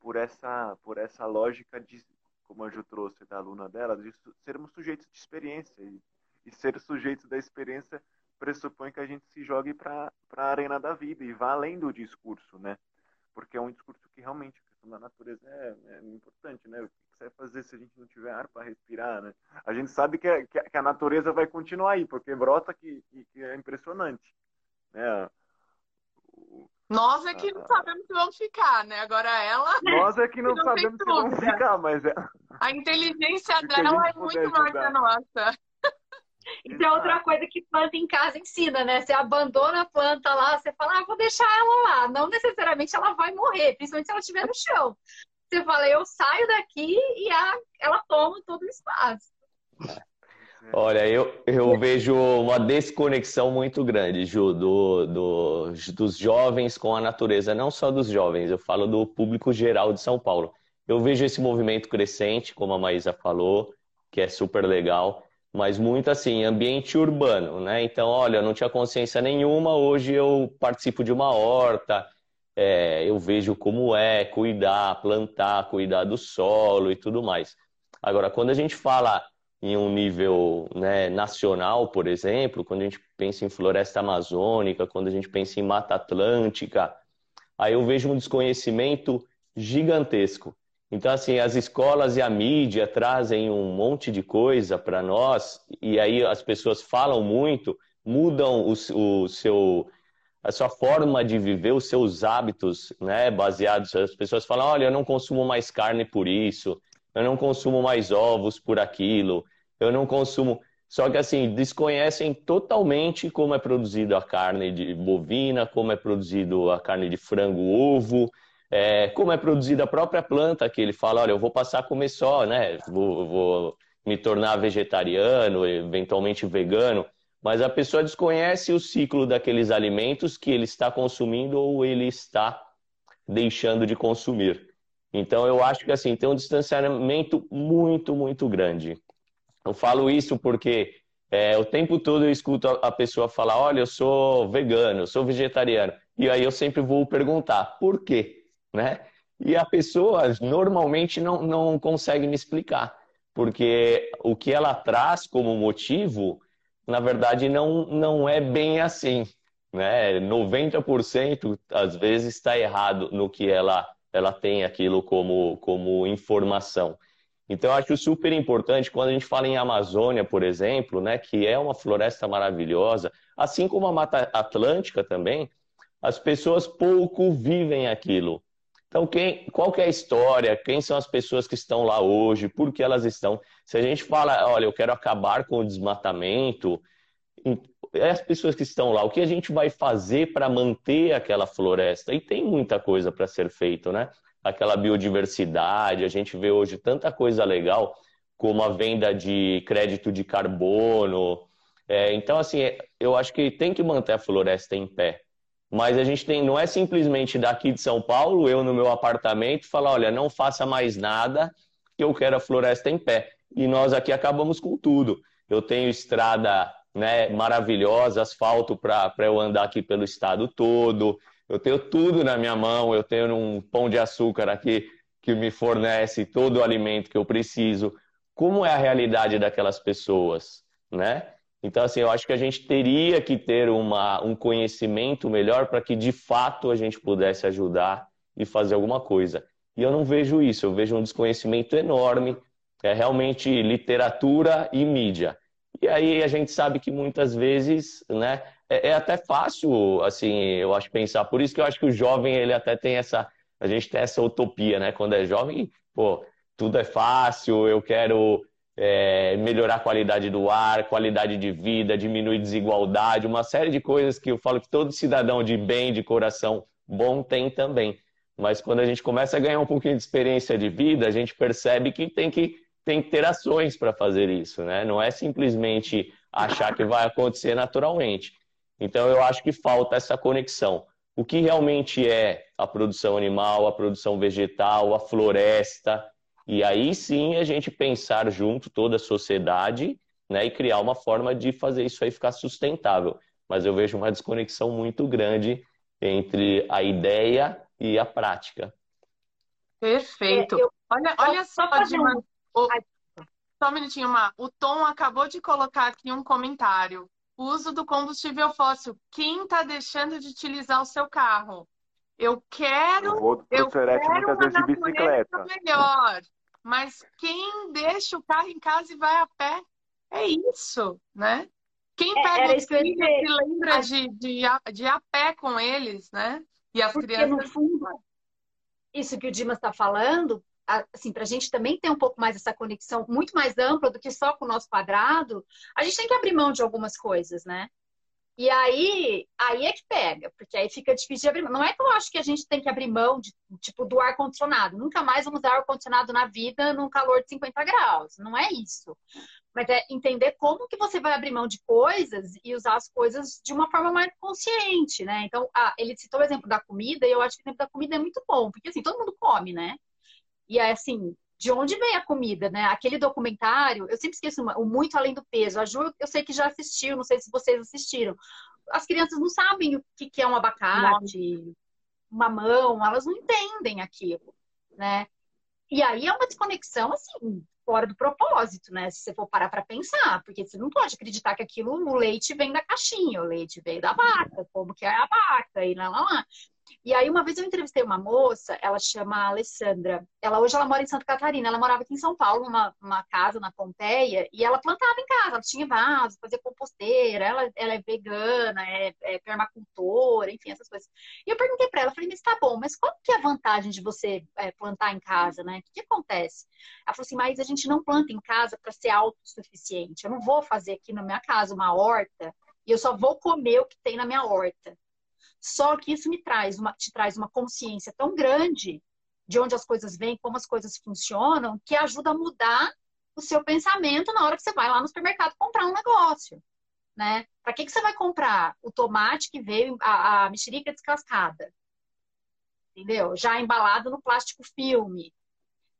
por essa, por essa lógica de, como a Ju trouxe da aluna dela, de sermos sujeitos de experiência e, e ser sujeitos da experiência pressupõe que a gente se jogue para a arena da vida e vá além do discurso, né? Porque é um discurso que realmente a questão da natureza é, é importante, né? O que você vai fazer se a gente não tiver ar para respirar, né? A gente sabe que, a, que a natureza vai continuar aí, porque brota que, que, é impressionante, né? Nós é que não sabemos que vão ficar, né? Agora ela. Nós é que não, não sabemos que vão ficar, mas é. A inteligência dela é muito que a nossa. Isso é outra coisa que planta em casa ensina, né? Você abandona a planta lá, você fala, ah, vou deixar ela lá. Não necessariamente ela vai morrer, principalmente se ela estiver no chão. Você fala, eu saio daqui e a, ela toma todo o espaço. Olha, eu, eu vejo uma desconexão muito grande, Ju, do, do, dos jovens com a natureza. Não só dos jovens, eu falo do público geral de São Paulo. Eu vejo esse movimento crescente, como a Maísa falou, que é super legal, mas muito assim, ambiente urbano, né? Então, olha, eu não tinha consciência nenhuma, hoje eu participo de uma horta, é, eu vejo como é cuidar, plantar, cuidar do solo e tudo mais. Agora, quando a gente fala em um nível né, nacional, por exemplo, quando a gente pensa em floresta amazônica, quando a gente pensa em mata atlântica, aí eu vejo um desconhecimento gigantesco. Então, assim, as escolas e a mídia trazem um monte de coisa para nós, e aí as pessoas falam muito, mudam o, o, seu, a sua forma de viver, os seus hábitos, né, baseados. As pessoas falam: olha, eu não consumo mais carne por isso, eu não consumo mais ovos por aquilo, eu não consumo. Só que assim, desconhecem totalmente como é produzida a carne de bovina, como é produzido a carne de frango, ovo, é, como é produzida a própria planta, que ele fala, olha, eu vou passar a comer só, né? Vou, vou me tornar vegetariano, eventualmente vegano. Mas a pessoa desconhece o ciclo daqueles alimentos que ele está consumindo ou ele está deixando de consumir. Então, eu acho que assim tem um distanciamento muito, muito grande. Eu falo isso porque É, o tempo todo eu escuto a pessoa falar: olha, eu sou vegano, eu sou vegetariano. E aí eu sempre vou perguntar: por quê? Né? E a pessoa normalmente não, não consegue me explicar, porque o que ela traz como motivo, na verdade, não, não é bem assim. Né? 90% às vezes está errado no que ela, ela tem aquilo como, como informação. Então, eu acho super importante quando a gente fala em Amazônia, por exemplo, né, que é uma floresta maravilhosa, assim como a Mata Atlântica também, as pessoas pouco vivem aquilo. Então, quem, qual que é a história? Quem são as pessoas que estão lá hoje? Por que elas estão? Se a gente fala, olha, eu quero acabar com o desmatamento, é as pessoas que estão lá, o que a gente vai fazer para manter aquela floresta? E tem muita coisa para ser feito, né? aquela biodiversidade. A gente vê hoje tanta coisa legal, como a venda de crédito de carbono. É, então, assim, eu acho que tem que manter a floresta em pé. Mas a gente tem, não é simplesmente daqui de São Paulo, eu no meu apartamento, falar, olha, não faça mais nada, que eu quero a floresta em pé. E nós aqui acabamos com tudo. Eu tenho estrada né, maravilhosa, asfalto para eu andar aqui pelo estado todo. Eu tenho tudo na minha mão, eu tenho um pão de açúcar aqui que me fornece todo o alimento que eu preciso. Como é a realidade daquelas pessoas, né? Então, assim, eu acho que a gente teria que ter uma, um conhecimento melhor para que, de fato, a gente pudesse ajudar e fazer alguma coisa. E eu não vejo isso, eu vejo um desconhecimento enorme, é realmente literatura e mídia. E aí a gente sabe que muitas vezes, né, é, é, até fácil, assim, eu acho, pensar. Por isso que eu acho que o jovem, ele até tem essa. A gente tem essa utopia, né? Quando é jovem, pô, tudo é fácil, eu quero é, melhorar a qualidade do ar, qualidade de vida, diminuir desigualdade, uma série de coisas que eu falo que todo cidadão de bem, de coração bom tem também. Mas quando a gente começa a ganhar um pouquinho de experiência de vida, a gente percebe que tem que, tem que ter ações para fazer isso, né? Não é simplesmente achar que vai acontecer naturalmente. Então, eu acho que falta essa conexão. O que realmente é a produção animal, a produção vegetal, a floresta, e aí sim a gente pensar junto toda a sociedade né, e criar uma forma de fazer isso aí ficar sustentável. Mas eu vejo uma desconexão muito grande entre a ideia e a prática. Perfeito. É, eu... Olha, olha só, Dima, o... só um minutinho, Má. O Tom acabou de colocar aqui um comentário uso do combustível fóssil. Quem está deixando de utilizar o seu carro? Eu quero, eu, vou eu quero uma de bicicleta. melhor. Mas quem deixa o carro em casa e vai a pé? É isso, né? Quem é, pega é, os filhos se lembra de, de, de a pé com eles, né? E as Porque, crianças... no fundo, isso que o Dimas está falando assim, para a gente também ter um pouco mais essa conexão muito mais ampla do que só com o nosso quadrado, a gente tem que abrir mão de algumas coisas, né? E aí, aí é que pega, porque aí fica difícil de abrir mão. Não é que eu acho que a gente tem que abrir mão de, tipo, do ar-condicionado. Nunca mais vamos usar ar-condicionado na vida num calor de 50 graus. Não é isso. Mas é entender como que você vai abrir mão de coisas e usar as coisas de uma forma mais consciente, né? Então, ele citou o exemplo da comida, e eu acho que o exemplo da comida é muito bom, porque assim, todo mundo come, né? E é assim, de onde vem a comida, né? Aquele documentário, eu sempre esqueço o Muito Além do Peso. A Ju, eu sei que já assistiu, não sei se vocês assistiram. As crianças não sabem o que é um abacate, mamão, elas não entendem aquilo, né? E aí é uma desconexão, assim, fora do propósito, né? Se você for parar para pensar, porque você não pode acreditar que aquilo, o leite vem da caixinha, o leite veio da vaca, como que é a vaca, e lá, lá, lá. E aí, uma vez eu entrevistei uma moça, ela chama Alessandra. Ela hoje ela mora em Santa Catarina. Ela morava aqui em São Paulo, numa, casa na Pompeia, e ela plantava em casa. Ela tinha vaso, fazia composteira. Ela, ela é vegana, é, é permacultora, enfim, essas coisas. E eu perguntei para ela, falei, mas tá bom, mas qual que é a vantagem de você é, plantar em casa, né? O que, que acontece? Ela falou assim, mas a gente não planta em casa para ser autossuficiente. Eu não vou fazer aqui na minha casa uma horta e eu só vou comer o que tem na minha horta. Só que isso me traz uma, te traz uma consciência tão grande de onde as coisas vêm, como as coisas funcionam, que ajuda a mudar o seu pensamento na hora que você vai lá no supermercado comprar um negócio, né? Para que, que você vai comprar o tomate que veio, a, a mexerica descascada? Entendeu? Já embalado no plástico filme.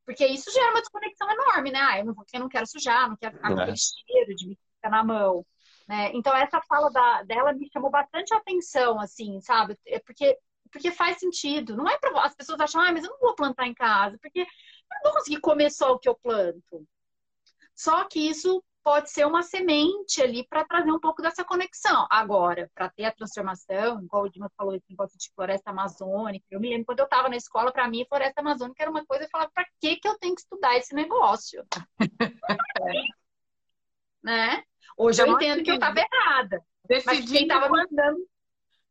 Porque isso gera uma desconexão enorme, né? Ah, eu não, eu não quero sujar, não quero ficar com é. aquele cheiro de fica na mão. Né? Então, essa fala da, dela me chamou bastante atenção, assim, sabe? É porque, porque faz sentido. Não é para as pessoas acham, ah, mas eu não vou plantar em casa, porque eu não vou conseguir comer só o que eu planto. Só que isso pode ser uma semente ali para trazer um pouco dessa conexão. Agora, para ter a transformação, igual o Dimas falou, esse negócio de floresta amazônica, eu me lembro quando eu estava na escola, para mim, floresta amazônica era uma coisa, eu falava, para que, que eu tenho que estudar esse negócio? né? Hoje eu, eu entendo que eu estava errada. Decidindo mas quem estava me dando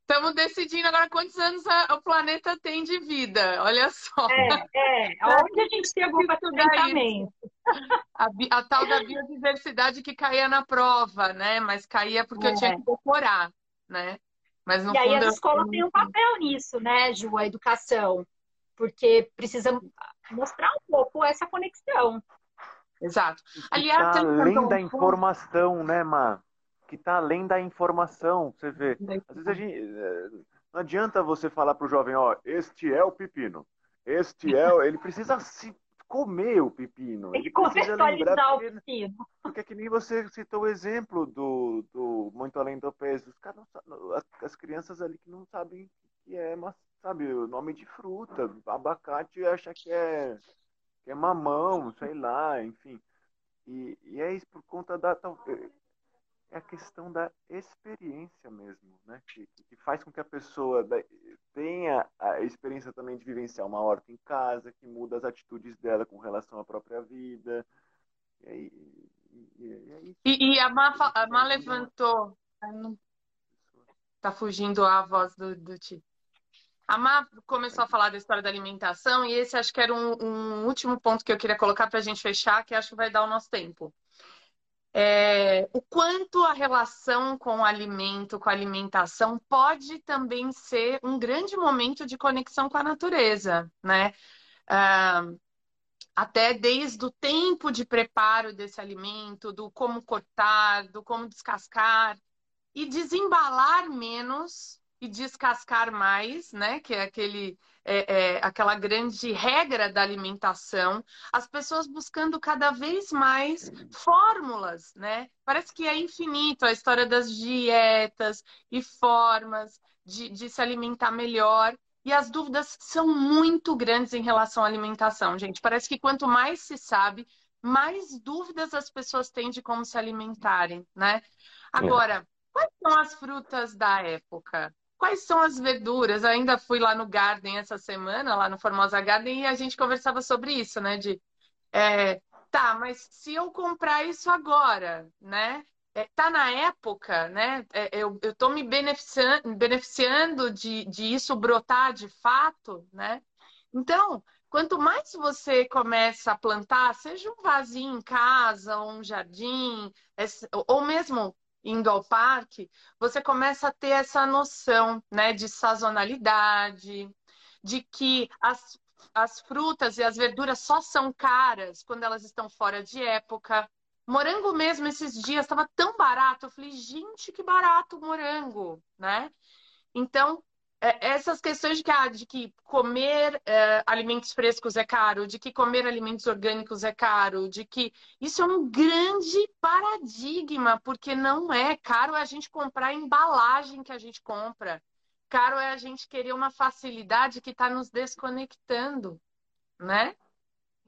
Estamos decidindo agora quantos anos a, o planeta tem de vida. Olha só. É, é. Onde a gente tem algum tratamento? A, a, tal da biodiversidade que caía na prova, né? Mas caía porque é. eu tinha que decorar, né? Mas no e fundo, aí a escola eu... tem um papel nisso, né, Ju, a educação. Porque precisa mostrar um pouco essa conexão. Exato. Aliás, tá além da informação, né, Má? que está além da informação. Você vê, às vezes a gente, eh, não adianta você falar para o jovem, ó, este é o pepino, este é, ele precisa se comer o pepino. Tem que contextualizar o pepino. Porque é que nem você citou o exemplo do, do Muito Além do Peso. Os caras as, as crianças ali que não sabem o que é, mas, sabe, o nome de fruta, abacate acha que é, que é mamão, sei lá, enfim. E, e é isso por conta da é a questão da experiência mesmo, né? Que, que faz com que a pessoa tenha a experiência também de vivenciar uma horta em casa, que muda as atitudes dela com relação à própria vida. E, aí, e, e, e a Má, a Má levantou. Tá fugindo a voz do, do Ti. A Má começou a falar da história da alimentação, e esse acho que era um, um último ponto que eu queria colocar para a gente fechar, que acho que vai dar o nosso tempo é, o quanto a relação com o alimento, com a alimentação, pode também ser um grande momento de conexão com a natureza, né? Ah, até desde o tempo de preparo desse alimento, do como cortar, do como descascar e desembalar menos e descascar mais, né? Que é aquele é, é, aquela grande regra da alimentação, as pessoas buscando cada vez mais fórmulas, né? Parece que é infinito a história das dietas e formas de, de se alimentar melhor. E as dúvidas são muito grandes em relação à alimentação, gente. Parece que quanto mais se sabe, mais dúvidas as pessoas têm de como se alimentarem, né? Agora, quais são as frutas da época? Quais são as verduras? Eu ainda fui lá no Garden essa semana, lá no Formosa Garden, e a gente conversava sobre isso, né? De é, tá, mas se eu comprar isso agora, né? É, tá na época, né? É, eu, eu tô me beneficiando, beneficiando de, de isso brotar de fato, né? Então, quanto mais você começa a plantar, seja um vasinho em casa, um jardim, ou mesmo indo ao parque, você começa a ter essa noção né, de sazonalidade, de que as, as frutas e as verduras só são caras quando elas estão fora de época. Morango mesmo, esses dias, estava tão barato. Eu falei, gente, que barato o morango, né? Então, essas questões de que, ah, de que comer é, alimentos frescos é caro, de que comer alimentos orgânicos é caro, de que isso é um grande paradigma, porque não é caro é a gente comprar a embalagem que a gente compra. Caro é a gente querer uma facilidade que está nos desconectando, né?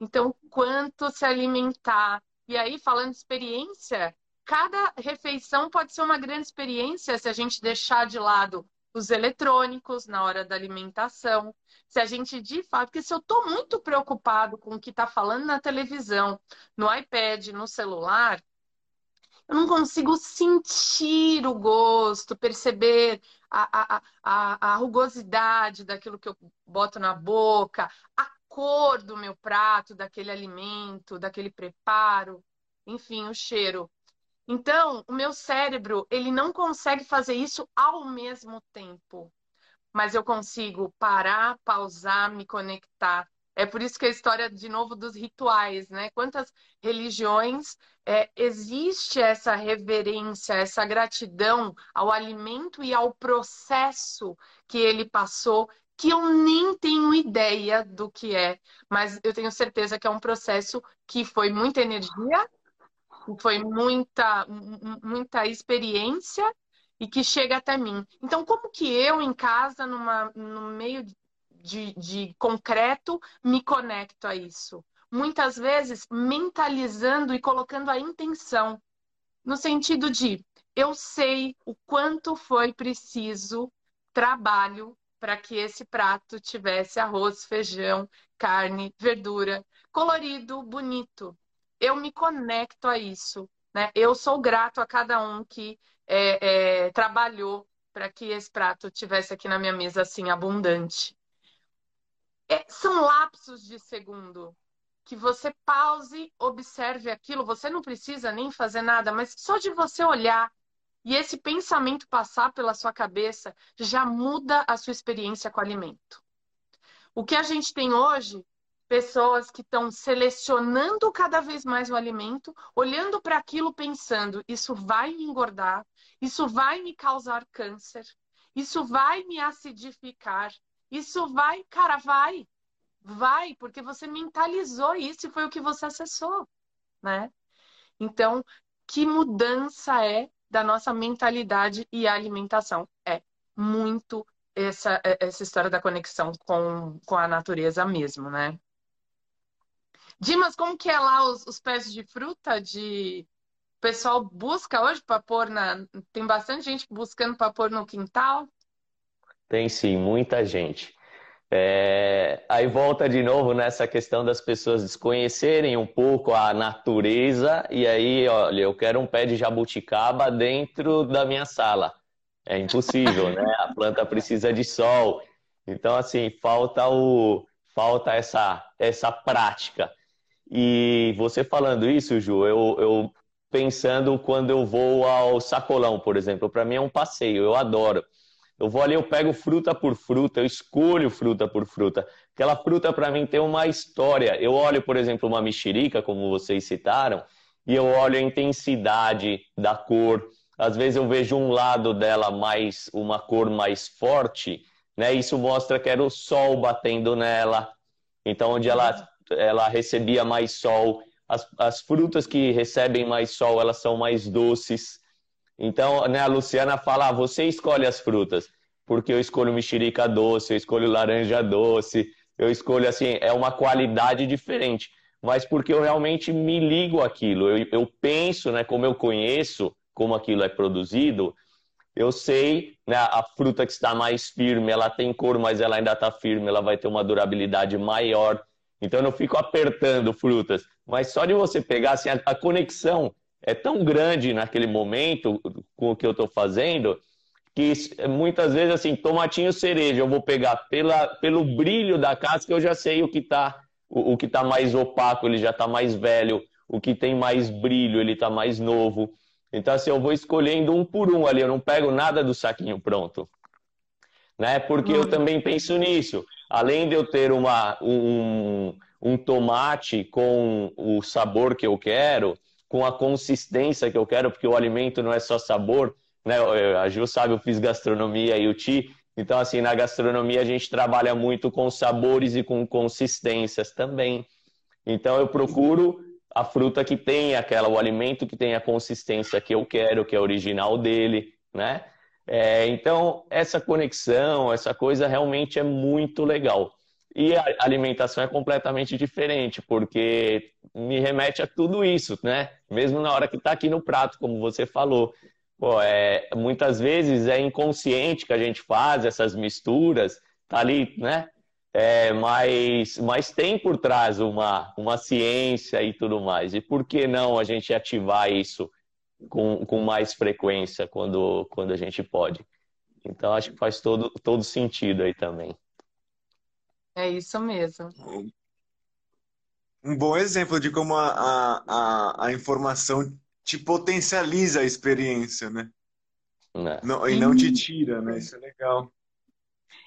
Então, quanto se alimentar? E aí, falando de experiência, cada refeição pode ser uma grande experiência se a gente deixar de lado os eletrônicos na hora da alimentação. Se a gente de fato, porque se eu estou muito preocupado com o que está falando na televisão, no iPad, no celular, eu não consigo sentir o gosto, perceber a, a, a, a rugosidade daquilo que eu boto na boca, a cor do meu prato, daquele alimento, daquele preparo, enfim, o cheiro. Então, o meu cérebro, ele não consegue fazer isso ao mesmo tempo. Mas eu consigo parar, pausar, me conectar. É por isso que a história, de novo, dos rituais, né? Quantas religiões é, existe essa reverência, essa gratidão ao alimento e ao processo que ele passou, que eu nem tenho ideia do que é, mas eu tenho certeza que é um processo que foi muita energia, foi muita, muita experiência e que chega até mim. Então, como que eu, em casa, numa, no meio de, de concreto, me conecto a isso? Muitas vezes mentalizando e colocando a intenção, no sentido de eu sei o quanto foi preciso trabalho para que esse prato tivesse arroz, feijão, carne, verdura, colorido, bonito. Eu me conecto a isso. Né? Eu sou grato a cada um que é, é, trabalhou para que esse prato tivesse aqui na minha mesa assim abundante. É, são lapsos de segundo que você pause, observe aquilo. Você não precisa nem fazer nada, mas só de você olhar e esse pensamento passar pela sua cabeça já muda a sua experiência com o alimento. O que a gente tem hoje pessoas que estão selecionando cada vez mais o alimento, olhando para aquilo pensando: isso vai me engordar, isso vai me causar câncer, isso vai me acidificar, isso vai, cara, vai, vai, porque você mentalizou isso e foi o que você acessou, né? Então, que mudança é da nossa mentalidade e alimentação? É muito essa, essa história da conexão com, com a natureza mesmo, né? Dimas, como que é lá os, os pés de fruta de o pessoal busca hoje para pôr na. Tem bastante gente buscando para pôr no quintal? Tem sim, muita gente. É... Aí volta de novo nessa questão das pessoas desconhecerem um pouco a natureza e aí, olha, eu quero um pé de jabuticaba dentro da minha sala. É impossível, né? A planta precisa de sol. Então, assim, falta o falta essa essa prática. E você falando isso, Ju, eu, eu pensando quando eu vou ao sacolão, por exemplo, para mim é um passeio, eu adoro. Eu vou ali, eu pego fruta por fruta, eu escolho fruta por fruta. Aquela fruta para mim tem uma história. Eu olho, por exemplo, uma mexerica, como vocês citaram, e eu olho a intensidade da cor. Às vezes eu vejo um lado dela mais uma cor mais forte, né? Isso mostra que era o sol batendo nela. Então, onde ela ela recebia mais sol. As, as frutas que recebem mais sol, elas são mais doces. Então, né, a Luciana fala, ah, você escolhe as frutas, porque eu escolho mexerica doce, eu escolho laranja doce, eu escolho assim, é uma qualidade diferente. Mas porque eu realmente me ligo àquilo, eu, eu penso, né, como eu conheço como aquilo é produzido, eu sei, né, a fruta que está mais firme, ela tem cor, mas ela ainda está firme, ela vai ter uma durabilidade maior. Então eu não fico apertando frutas, mas só de você pegar assim, a, a conexão é tão grande naquele momento com o que eu estou fazendo que muitas vezes assim tomatinho cereja eu vou pegar pela, pelo brilho da casca eu já sei o que está o, o, que tá mais opaco ele já está mais velho o que tem mais brilho ele está mais novo. Então assim eu vou escolhendo um por um ali eu não pego nada do saquinho pronto né? Porque eu também penso nisso além de eu ter uma, um, um tomate com o sabor que eu quero, com a consistência que eu quero, porque o alimento não é só sabor, né? A Ju sabe, eu fiz gastronomia e o Ti, então assim, na gastronomia a gente trabalha muito com sabores e com consistências também. Então eu procuro a fruta que tem aquela, o alimento que tem a consistência que eu quero, que é original dele, né? É, então, essa conexão, essa coisa realmente é muito legal. E a alimentação é completamente diferente, porque me remete a tudo isso, né? Mesmo na hora que está aqui no prato, como você falou. Pô, é, muitas vezes é inconsciente que a gente faz essas misturas, tá ali, né? É, mas, mas tem por trás uma, uma ciência e tudo mais. E por que não a gente ativar isso com, com mais frequência quando, quando a gente pode. Então, acho que faz todo, todo sentido aí também. É isso mesmo. Um bom exemplo de como a, a, a informação te potencializa a experiência, né? né? Não, e não te tira, né? Isso é legal.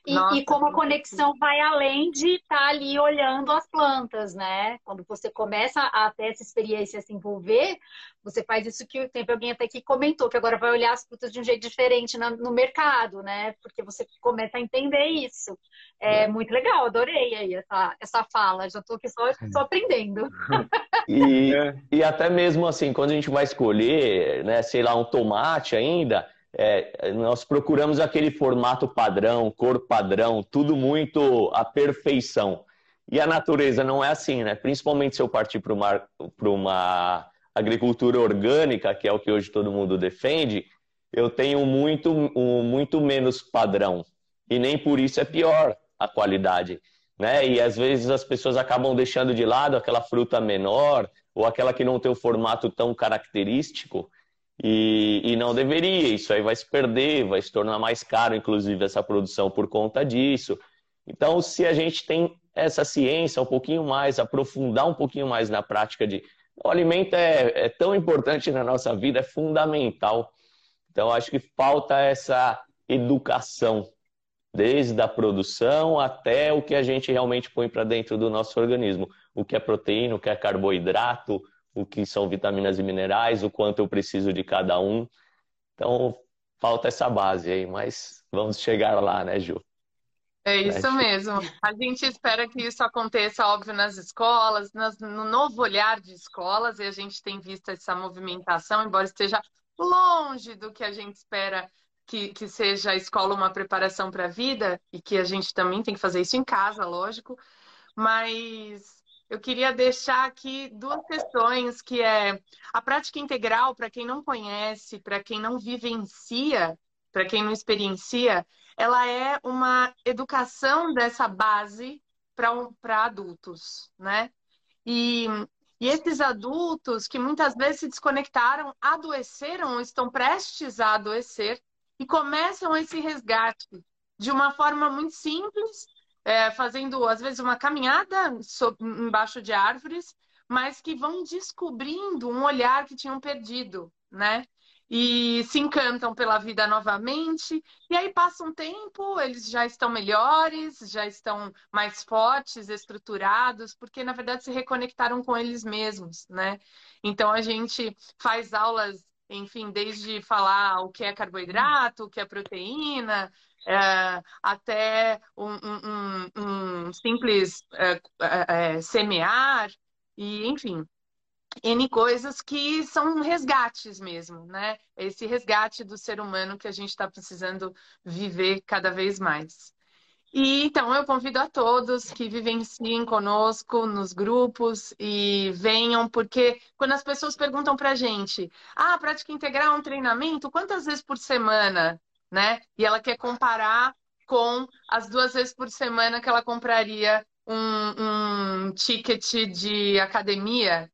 E, Nossa, e, como a conexão vai além de estar tá ali olhando as plantas, né? Quando você começa a ter essa experiência, a se envolver, você faz isso que teve alguém até que comentou, que agora vai olhar as frutas de um jeito diferente no mercado, né? Porque você começa a entender isso. É, é. muito legal, adorei aí essa, essa fala. Já estou aqui só, só aprendendo. E, e até mesmo assim, quando a gente vai escolher, né, sei lá, um tomate ainda é, nós procuramos aquele formato padrão, cor padrão, tudo muito à perfeição. E a natureza não é assim, né? Principalmente se eu partir para uma, uma agricultura orgânica, que é o que hoje todo mundo defende, eu tenho muito, muito menos padrão. E nem por isso é pior a qualidade. Né? E às vezes as pessoas acabam deixando de lado aquela fruta menor ou aquela que não tem o formato tão característico e, e, não deveria, isso aí vai se perder, vai se tornar mais caro, inclusive, essa produção por conta disso. Então, se a gente tem essa ciência um pouquinho mais, aprofundar um pouquinho mais na prática de. O alimento é, é tão importante na nossa vida, é fundamental. Então, acho que falta essa educação, desde a produção até o que a gente realmente põe para dentro do nosso organismo. O que é proteína, o que é carboidrato, o que são vitaminas e minerais, o quanto eu preciso de cada um. Então, falta essa base aí, mas vamos chegar lá, né, Ju? É isso é, mesmo. A gente espera que isso aconteça, óbvio, nas escolas, nas, no novo olhar de escolas, e a gente tem visto essa movimentação, embora esteja longe do que a gente espera que, que seja a escola uma preparação para a vida, e que a gente também tem que fazer isso em casa, lógico, mas eu queria deixar aqui duas questões, que é a prática integral, para quem não conhece, para quem não vivencia, para quem não experiencia, ela é uma educação dessa base para adultos, né? E, e esses adultos que muitas vezes se desconectaram, adoeceram estão prestes a adoecer e começam esse resgate de uma forma muito simples, é, fazendo, às vezes, uma caminhada embaixo de árvores, mas que vão descobrindo um olhar que tinham perdido, né? E se encantam pela vida novamente, e aí passa um tempo, eles já estão melhores, já estão mais fortes, estruturados, porque na verdade se reconectaram com eles mesmos, né? Então a gente faz aulas enfim, desde falar o que é carboidrato, o que é proteína, é, até um, um, um simples é, é, é, semear, e enfim, N coisas que são resgates mesmo, né? Esse resgate do ser humano que a gente está precisando viver cada vez mais. E então eu convido a todos que vivenciem conosco nos grupos e venham, porque quando as pessoas perguntam para a gente, ah, prática integral um treinamento, quantas vezes por semana? Né? E ela quer comparar com as duas vezes por semana que ela compraria um, um ticket de academia.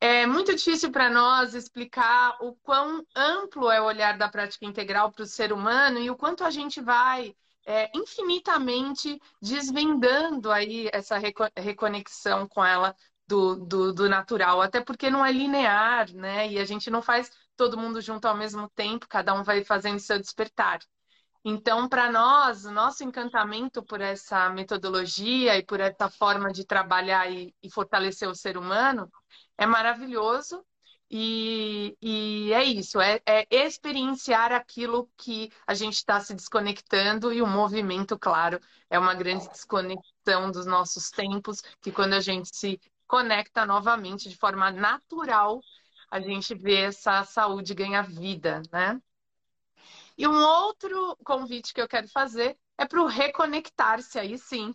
É muito difícil para nós explicar o quão amplo é o olhar da prática integral para o ser humano e o quanto a gente vai é, infinitamente desvendando aí essa reconexão com ela do, do, do, natural, até porque não é linear, né? E a gente não faz todo mundo junto ao mesmo tempo, cada um vai fazendo seu despertar. Então, para nós, o nosso encantamento por essa metodologia e por essa forma de trabalhar e, e fortalecer o ser humano é maravilhoso. E, e é isso, é, é, experienciar aquilo que a gente está se desconectando e o movimento, claro, é uma grande desconexão dos nossos tempos, que quando a gente se conecta novamente de forma natural, a gente vê essa saúde ganhar vida, né? E um outro convite que eu quero fazer é para o reconectar-se aí sim,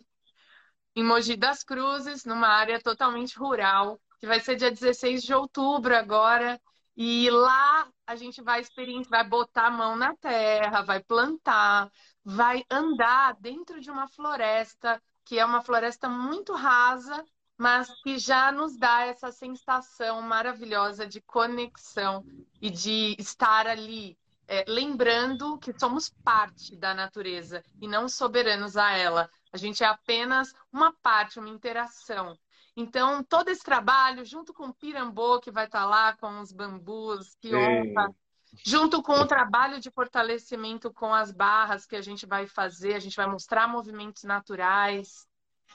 em Mogi das Cruzes, numa área totalmente rural, que vai ser dia 16 de outubro agora. E lá a gente vai experimentar, vai botar a mão na terra, vai plantar, vai andar dentro de uma floresta, que é uma floresta muito rasa, mas que já nos dá essa sensação maravilhosa de conexão e de estar ali, é, lembrando que somos parte da natureza e não soberanos a ela. A gente é apenas uma parte, uma interação. Então, todo esse trabalho, junto com o Pirambô, que vai estar lá com os bambus, que honra junto com o trabalho de fortalecimento com as barras que a gente vai fazer, a gente vai mostrar movimentos naturais,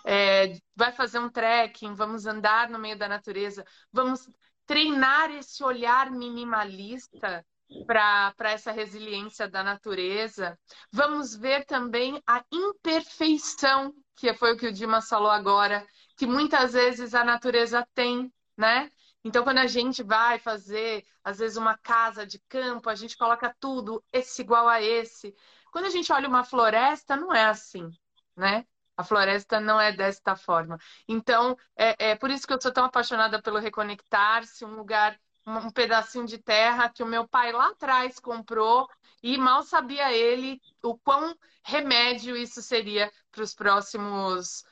é, vai fazer um trekking, vamos andar no meio da natureza, vamos treinar esse olhar minimalista para essa resiliência da natureza. Vamos ver também a imperfeição, que foi o que o Dimas falou agora, que muitas vezes a natureza tem, né? Então, quando a gente vai fazer, às vezes, uma casa de campo, a gente coloca tudo esse igual a esse. Quando a gente olha uma floresta, não é assim, né? A floresta não é desta forma. Então, é, é por isso que eu sou tão apaixonada pelo Reconectar-se, um lugar, um pedacinho de terra que o meu pai lá atrás comprou e mal sabia ele o quão remédio isso seria para os próximos,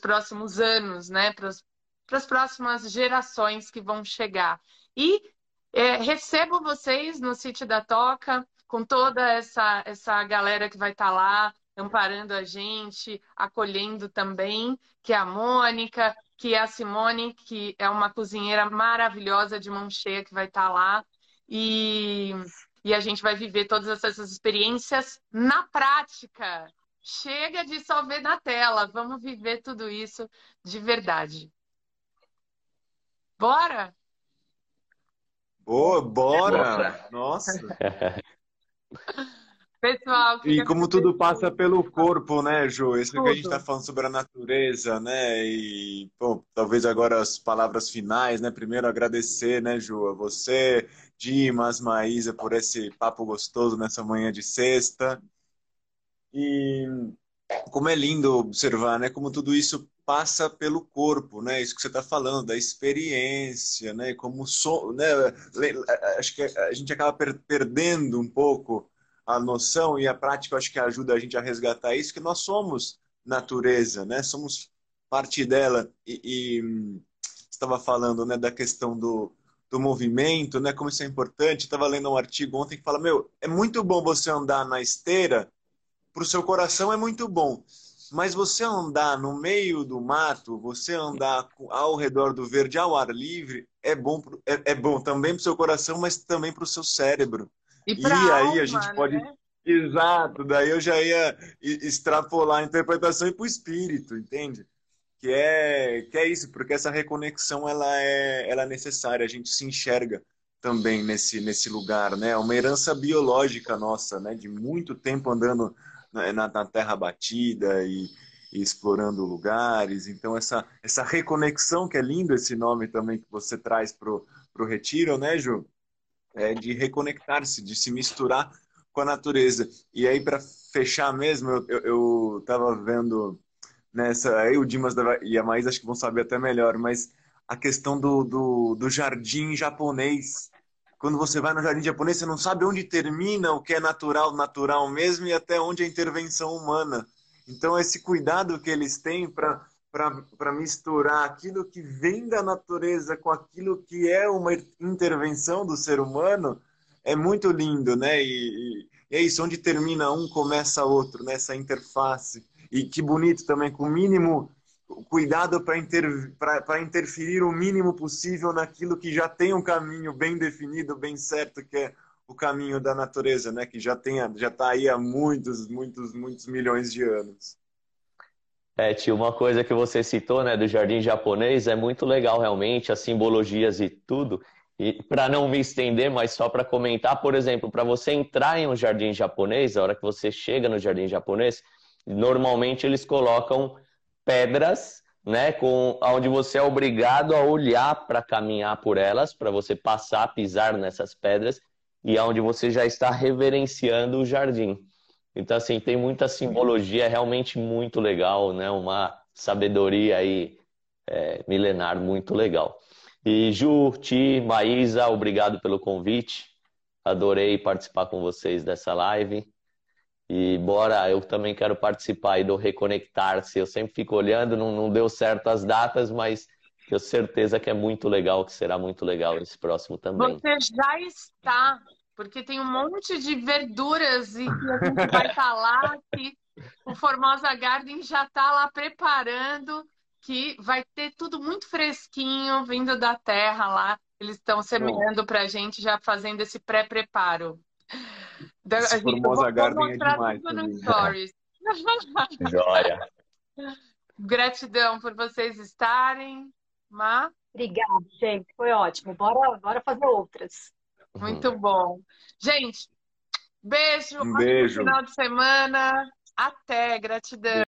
próximos anos, né? Para as próximas gerações que vão chegar. E é, recebo vocês no sítio da Toca, com toda essa, essa galera que vai estar tá lá, amparando a gente, acolhendo também, que é a Mônica, que é a Simone, que é uma cozinheira maravilhosa de mão cheia que vai estar tá lá. E, e a gente vai viver todas essas experiências na prática. Chega de só ver na tela, vamos viver tudo isso de verdade. Bora? Boa, bora! bora. Nossa! Pessoal, e como tudo passa pelo corpo, né, Ju? Isso tudo. que a gente está falando sobre a natureza, né? E, bom, talvez agora as palavras finais, né? Primeiro agradecer, né, Ju, a você, Dimas, Maísa, por esse papo gostoso nessa manhã de sexta. E como é lindo observar, né? Como tudo isso passa pelo corpo, né? Isso que você está falando, da experiência, né? Como so, né? Acho que a gente acaba perdendo um pouco a noção e a prática acho que ajuda a gente a resgatar isso, que nós somos natureza, né? Somos parte dela. E, e estava falando né, da questão do, do movimento, né? Como isso é importante. Estava lendo um artigo ontem que fala, meu, é muito bom você andar na esteira, para o seu coração é muito bom. Mas você andar no meio do mato, você andar ao redor do verde, ao ar livre, é bom, é, é bom também para o seu coração, mas também para o seu cérebro. E, e aí alma, a gente pode. Né? Exato, daí eu já ia extrapolar a interpretação e para o espírito, entende? Que é, que é isso, porque essa reconexão ela é, ela é necessária, a gente se enxerga também nesse, nesse lugar, né? É uma herança biológica nossa, né? De muito tempo andando na, na terra batida e, e, explorando lugares. Então, essa, essa reconexão, que é lindo esse nome também que você traz para o retiro, né, Ju? É, de reconectar-se, de se misturar com a natureza. E aí, para fechar mesmo, eu estava vendo nessa. Aí o Dimas e a Mais acho que vão saber até melhor, mas a questão do, do, do jardim japonês. Quando você vai no jardim japonês, você não sabe onde termina o que é natural, natural mesmo, e até onde é intervenção humana. Então, esse cuidado que eles têm para para misturar aquilo que vem da natureza com aquilo que é uma intervenção do ser humano é muito lindo, né? E, e é isso, onde termina um, começa outro, nessa né? interface. E que bonito também, com o mínimo cuidado para inter, interferir o mínimo possível naquilo que já tem um caminho bem definido, bem certo, que é o caminho da natureza, né? Que já tem, já está aí há muitos, muitos, muitos milhões de anos. É, tio, uma coisa que você citou, né, do jardim japonês, é muito legal realmente, as simbologias e tudo. E para não me estender, mas só para comentar, por exemplo, para você entrar em um jardim japonês, a hora que você chega no jardim japonês, normalmente eles colocam pedras, né, com onde você é obrigado a olhar para caminhar por elas, para você passar, pisar nessas pedras, e aonde você já está reverenciando o jardim. Então, assim, tem muita simbologia, é realmente muito legal, né? Uma sabedoria aí é, milenar muito legal. E Ju, Ti, Maísa, obrigado pelo convite. Adorei participar com vocês dessa live. E bora, eu também quero participar aí do Reconectar-se. Eu sempre fico olhando, não, não deu certo as datas, mas tenho certeza que é muito legal, que será muito legal esse próximo também. Você já está porque tem um monte de verduras e que a gente vai estar tá lá, que o Formosa Garden já está lá preparando, que vai ter tudo muito fresquinho, vindo da terra lá, Eles estão semeando para a gente, já fazendo esse pré-preparo. Esse Formosa Garden é demais. Tudo no stories. Joia. Gratidão por vocês estarem. Má? Obrigada, gente. Foi ótimo. Bora, bora fazer outras. Muito uhum. bom. Gente, beijo. Um beijo. final de semana. Até. Gratidão.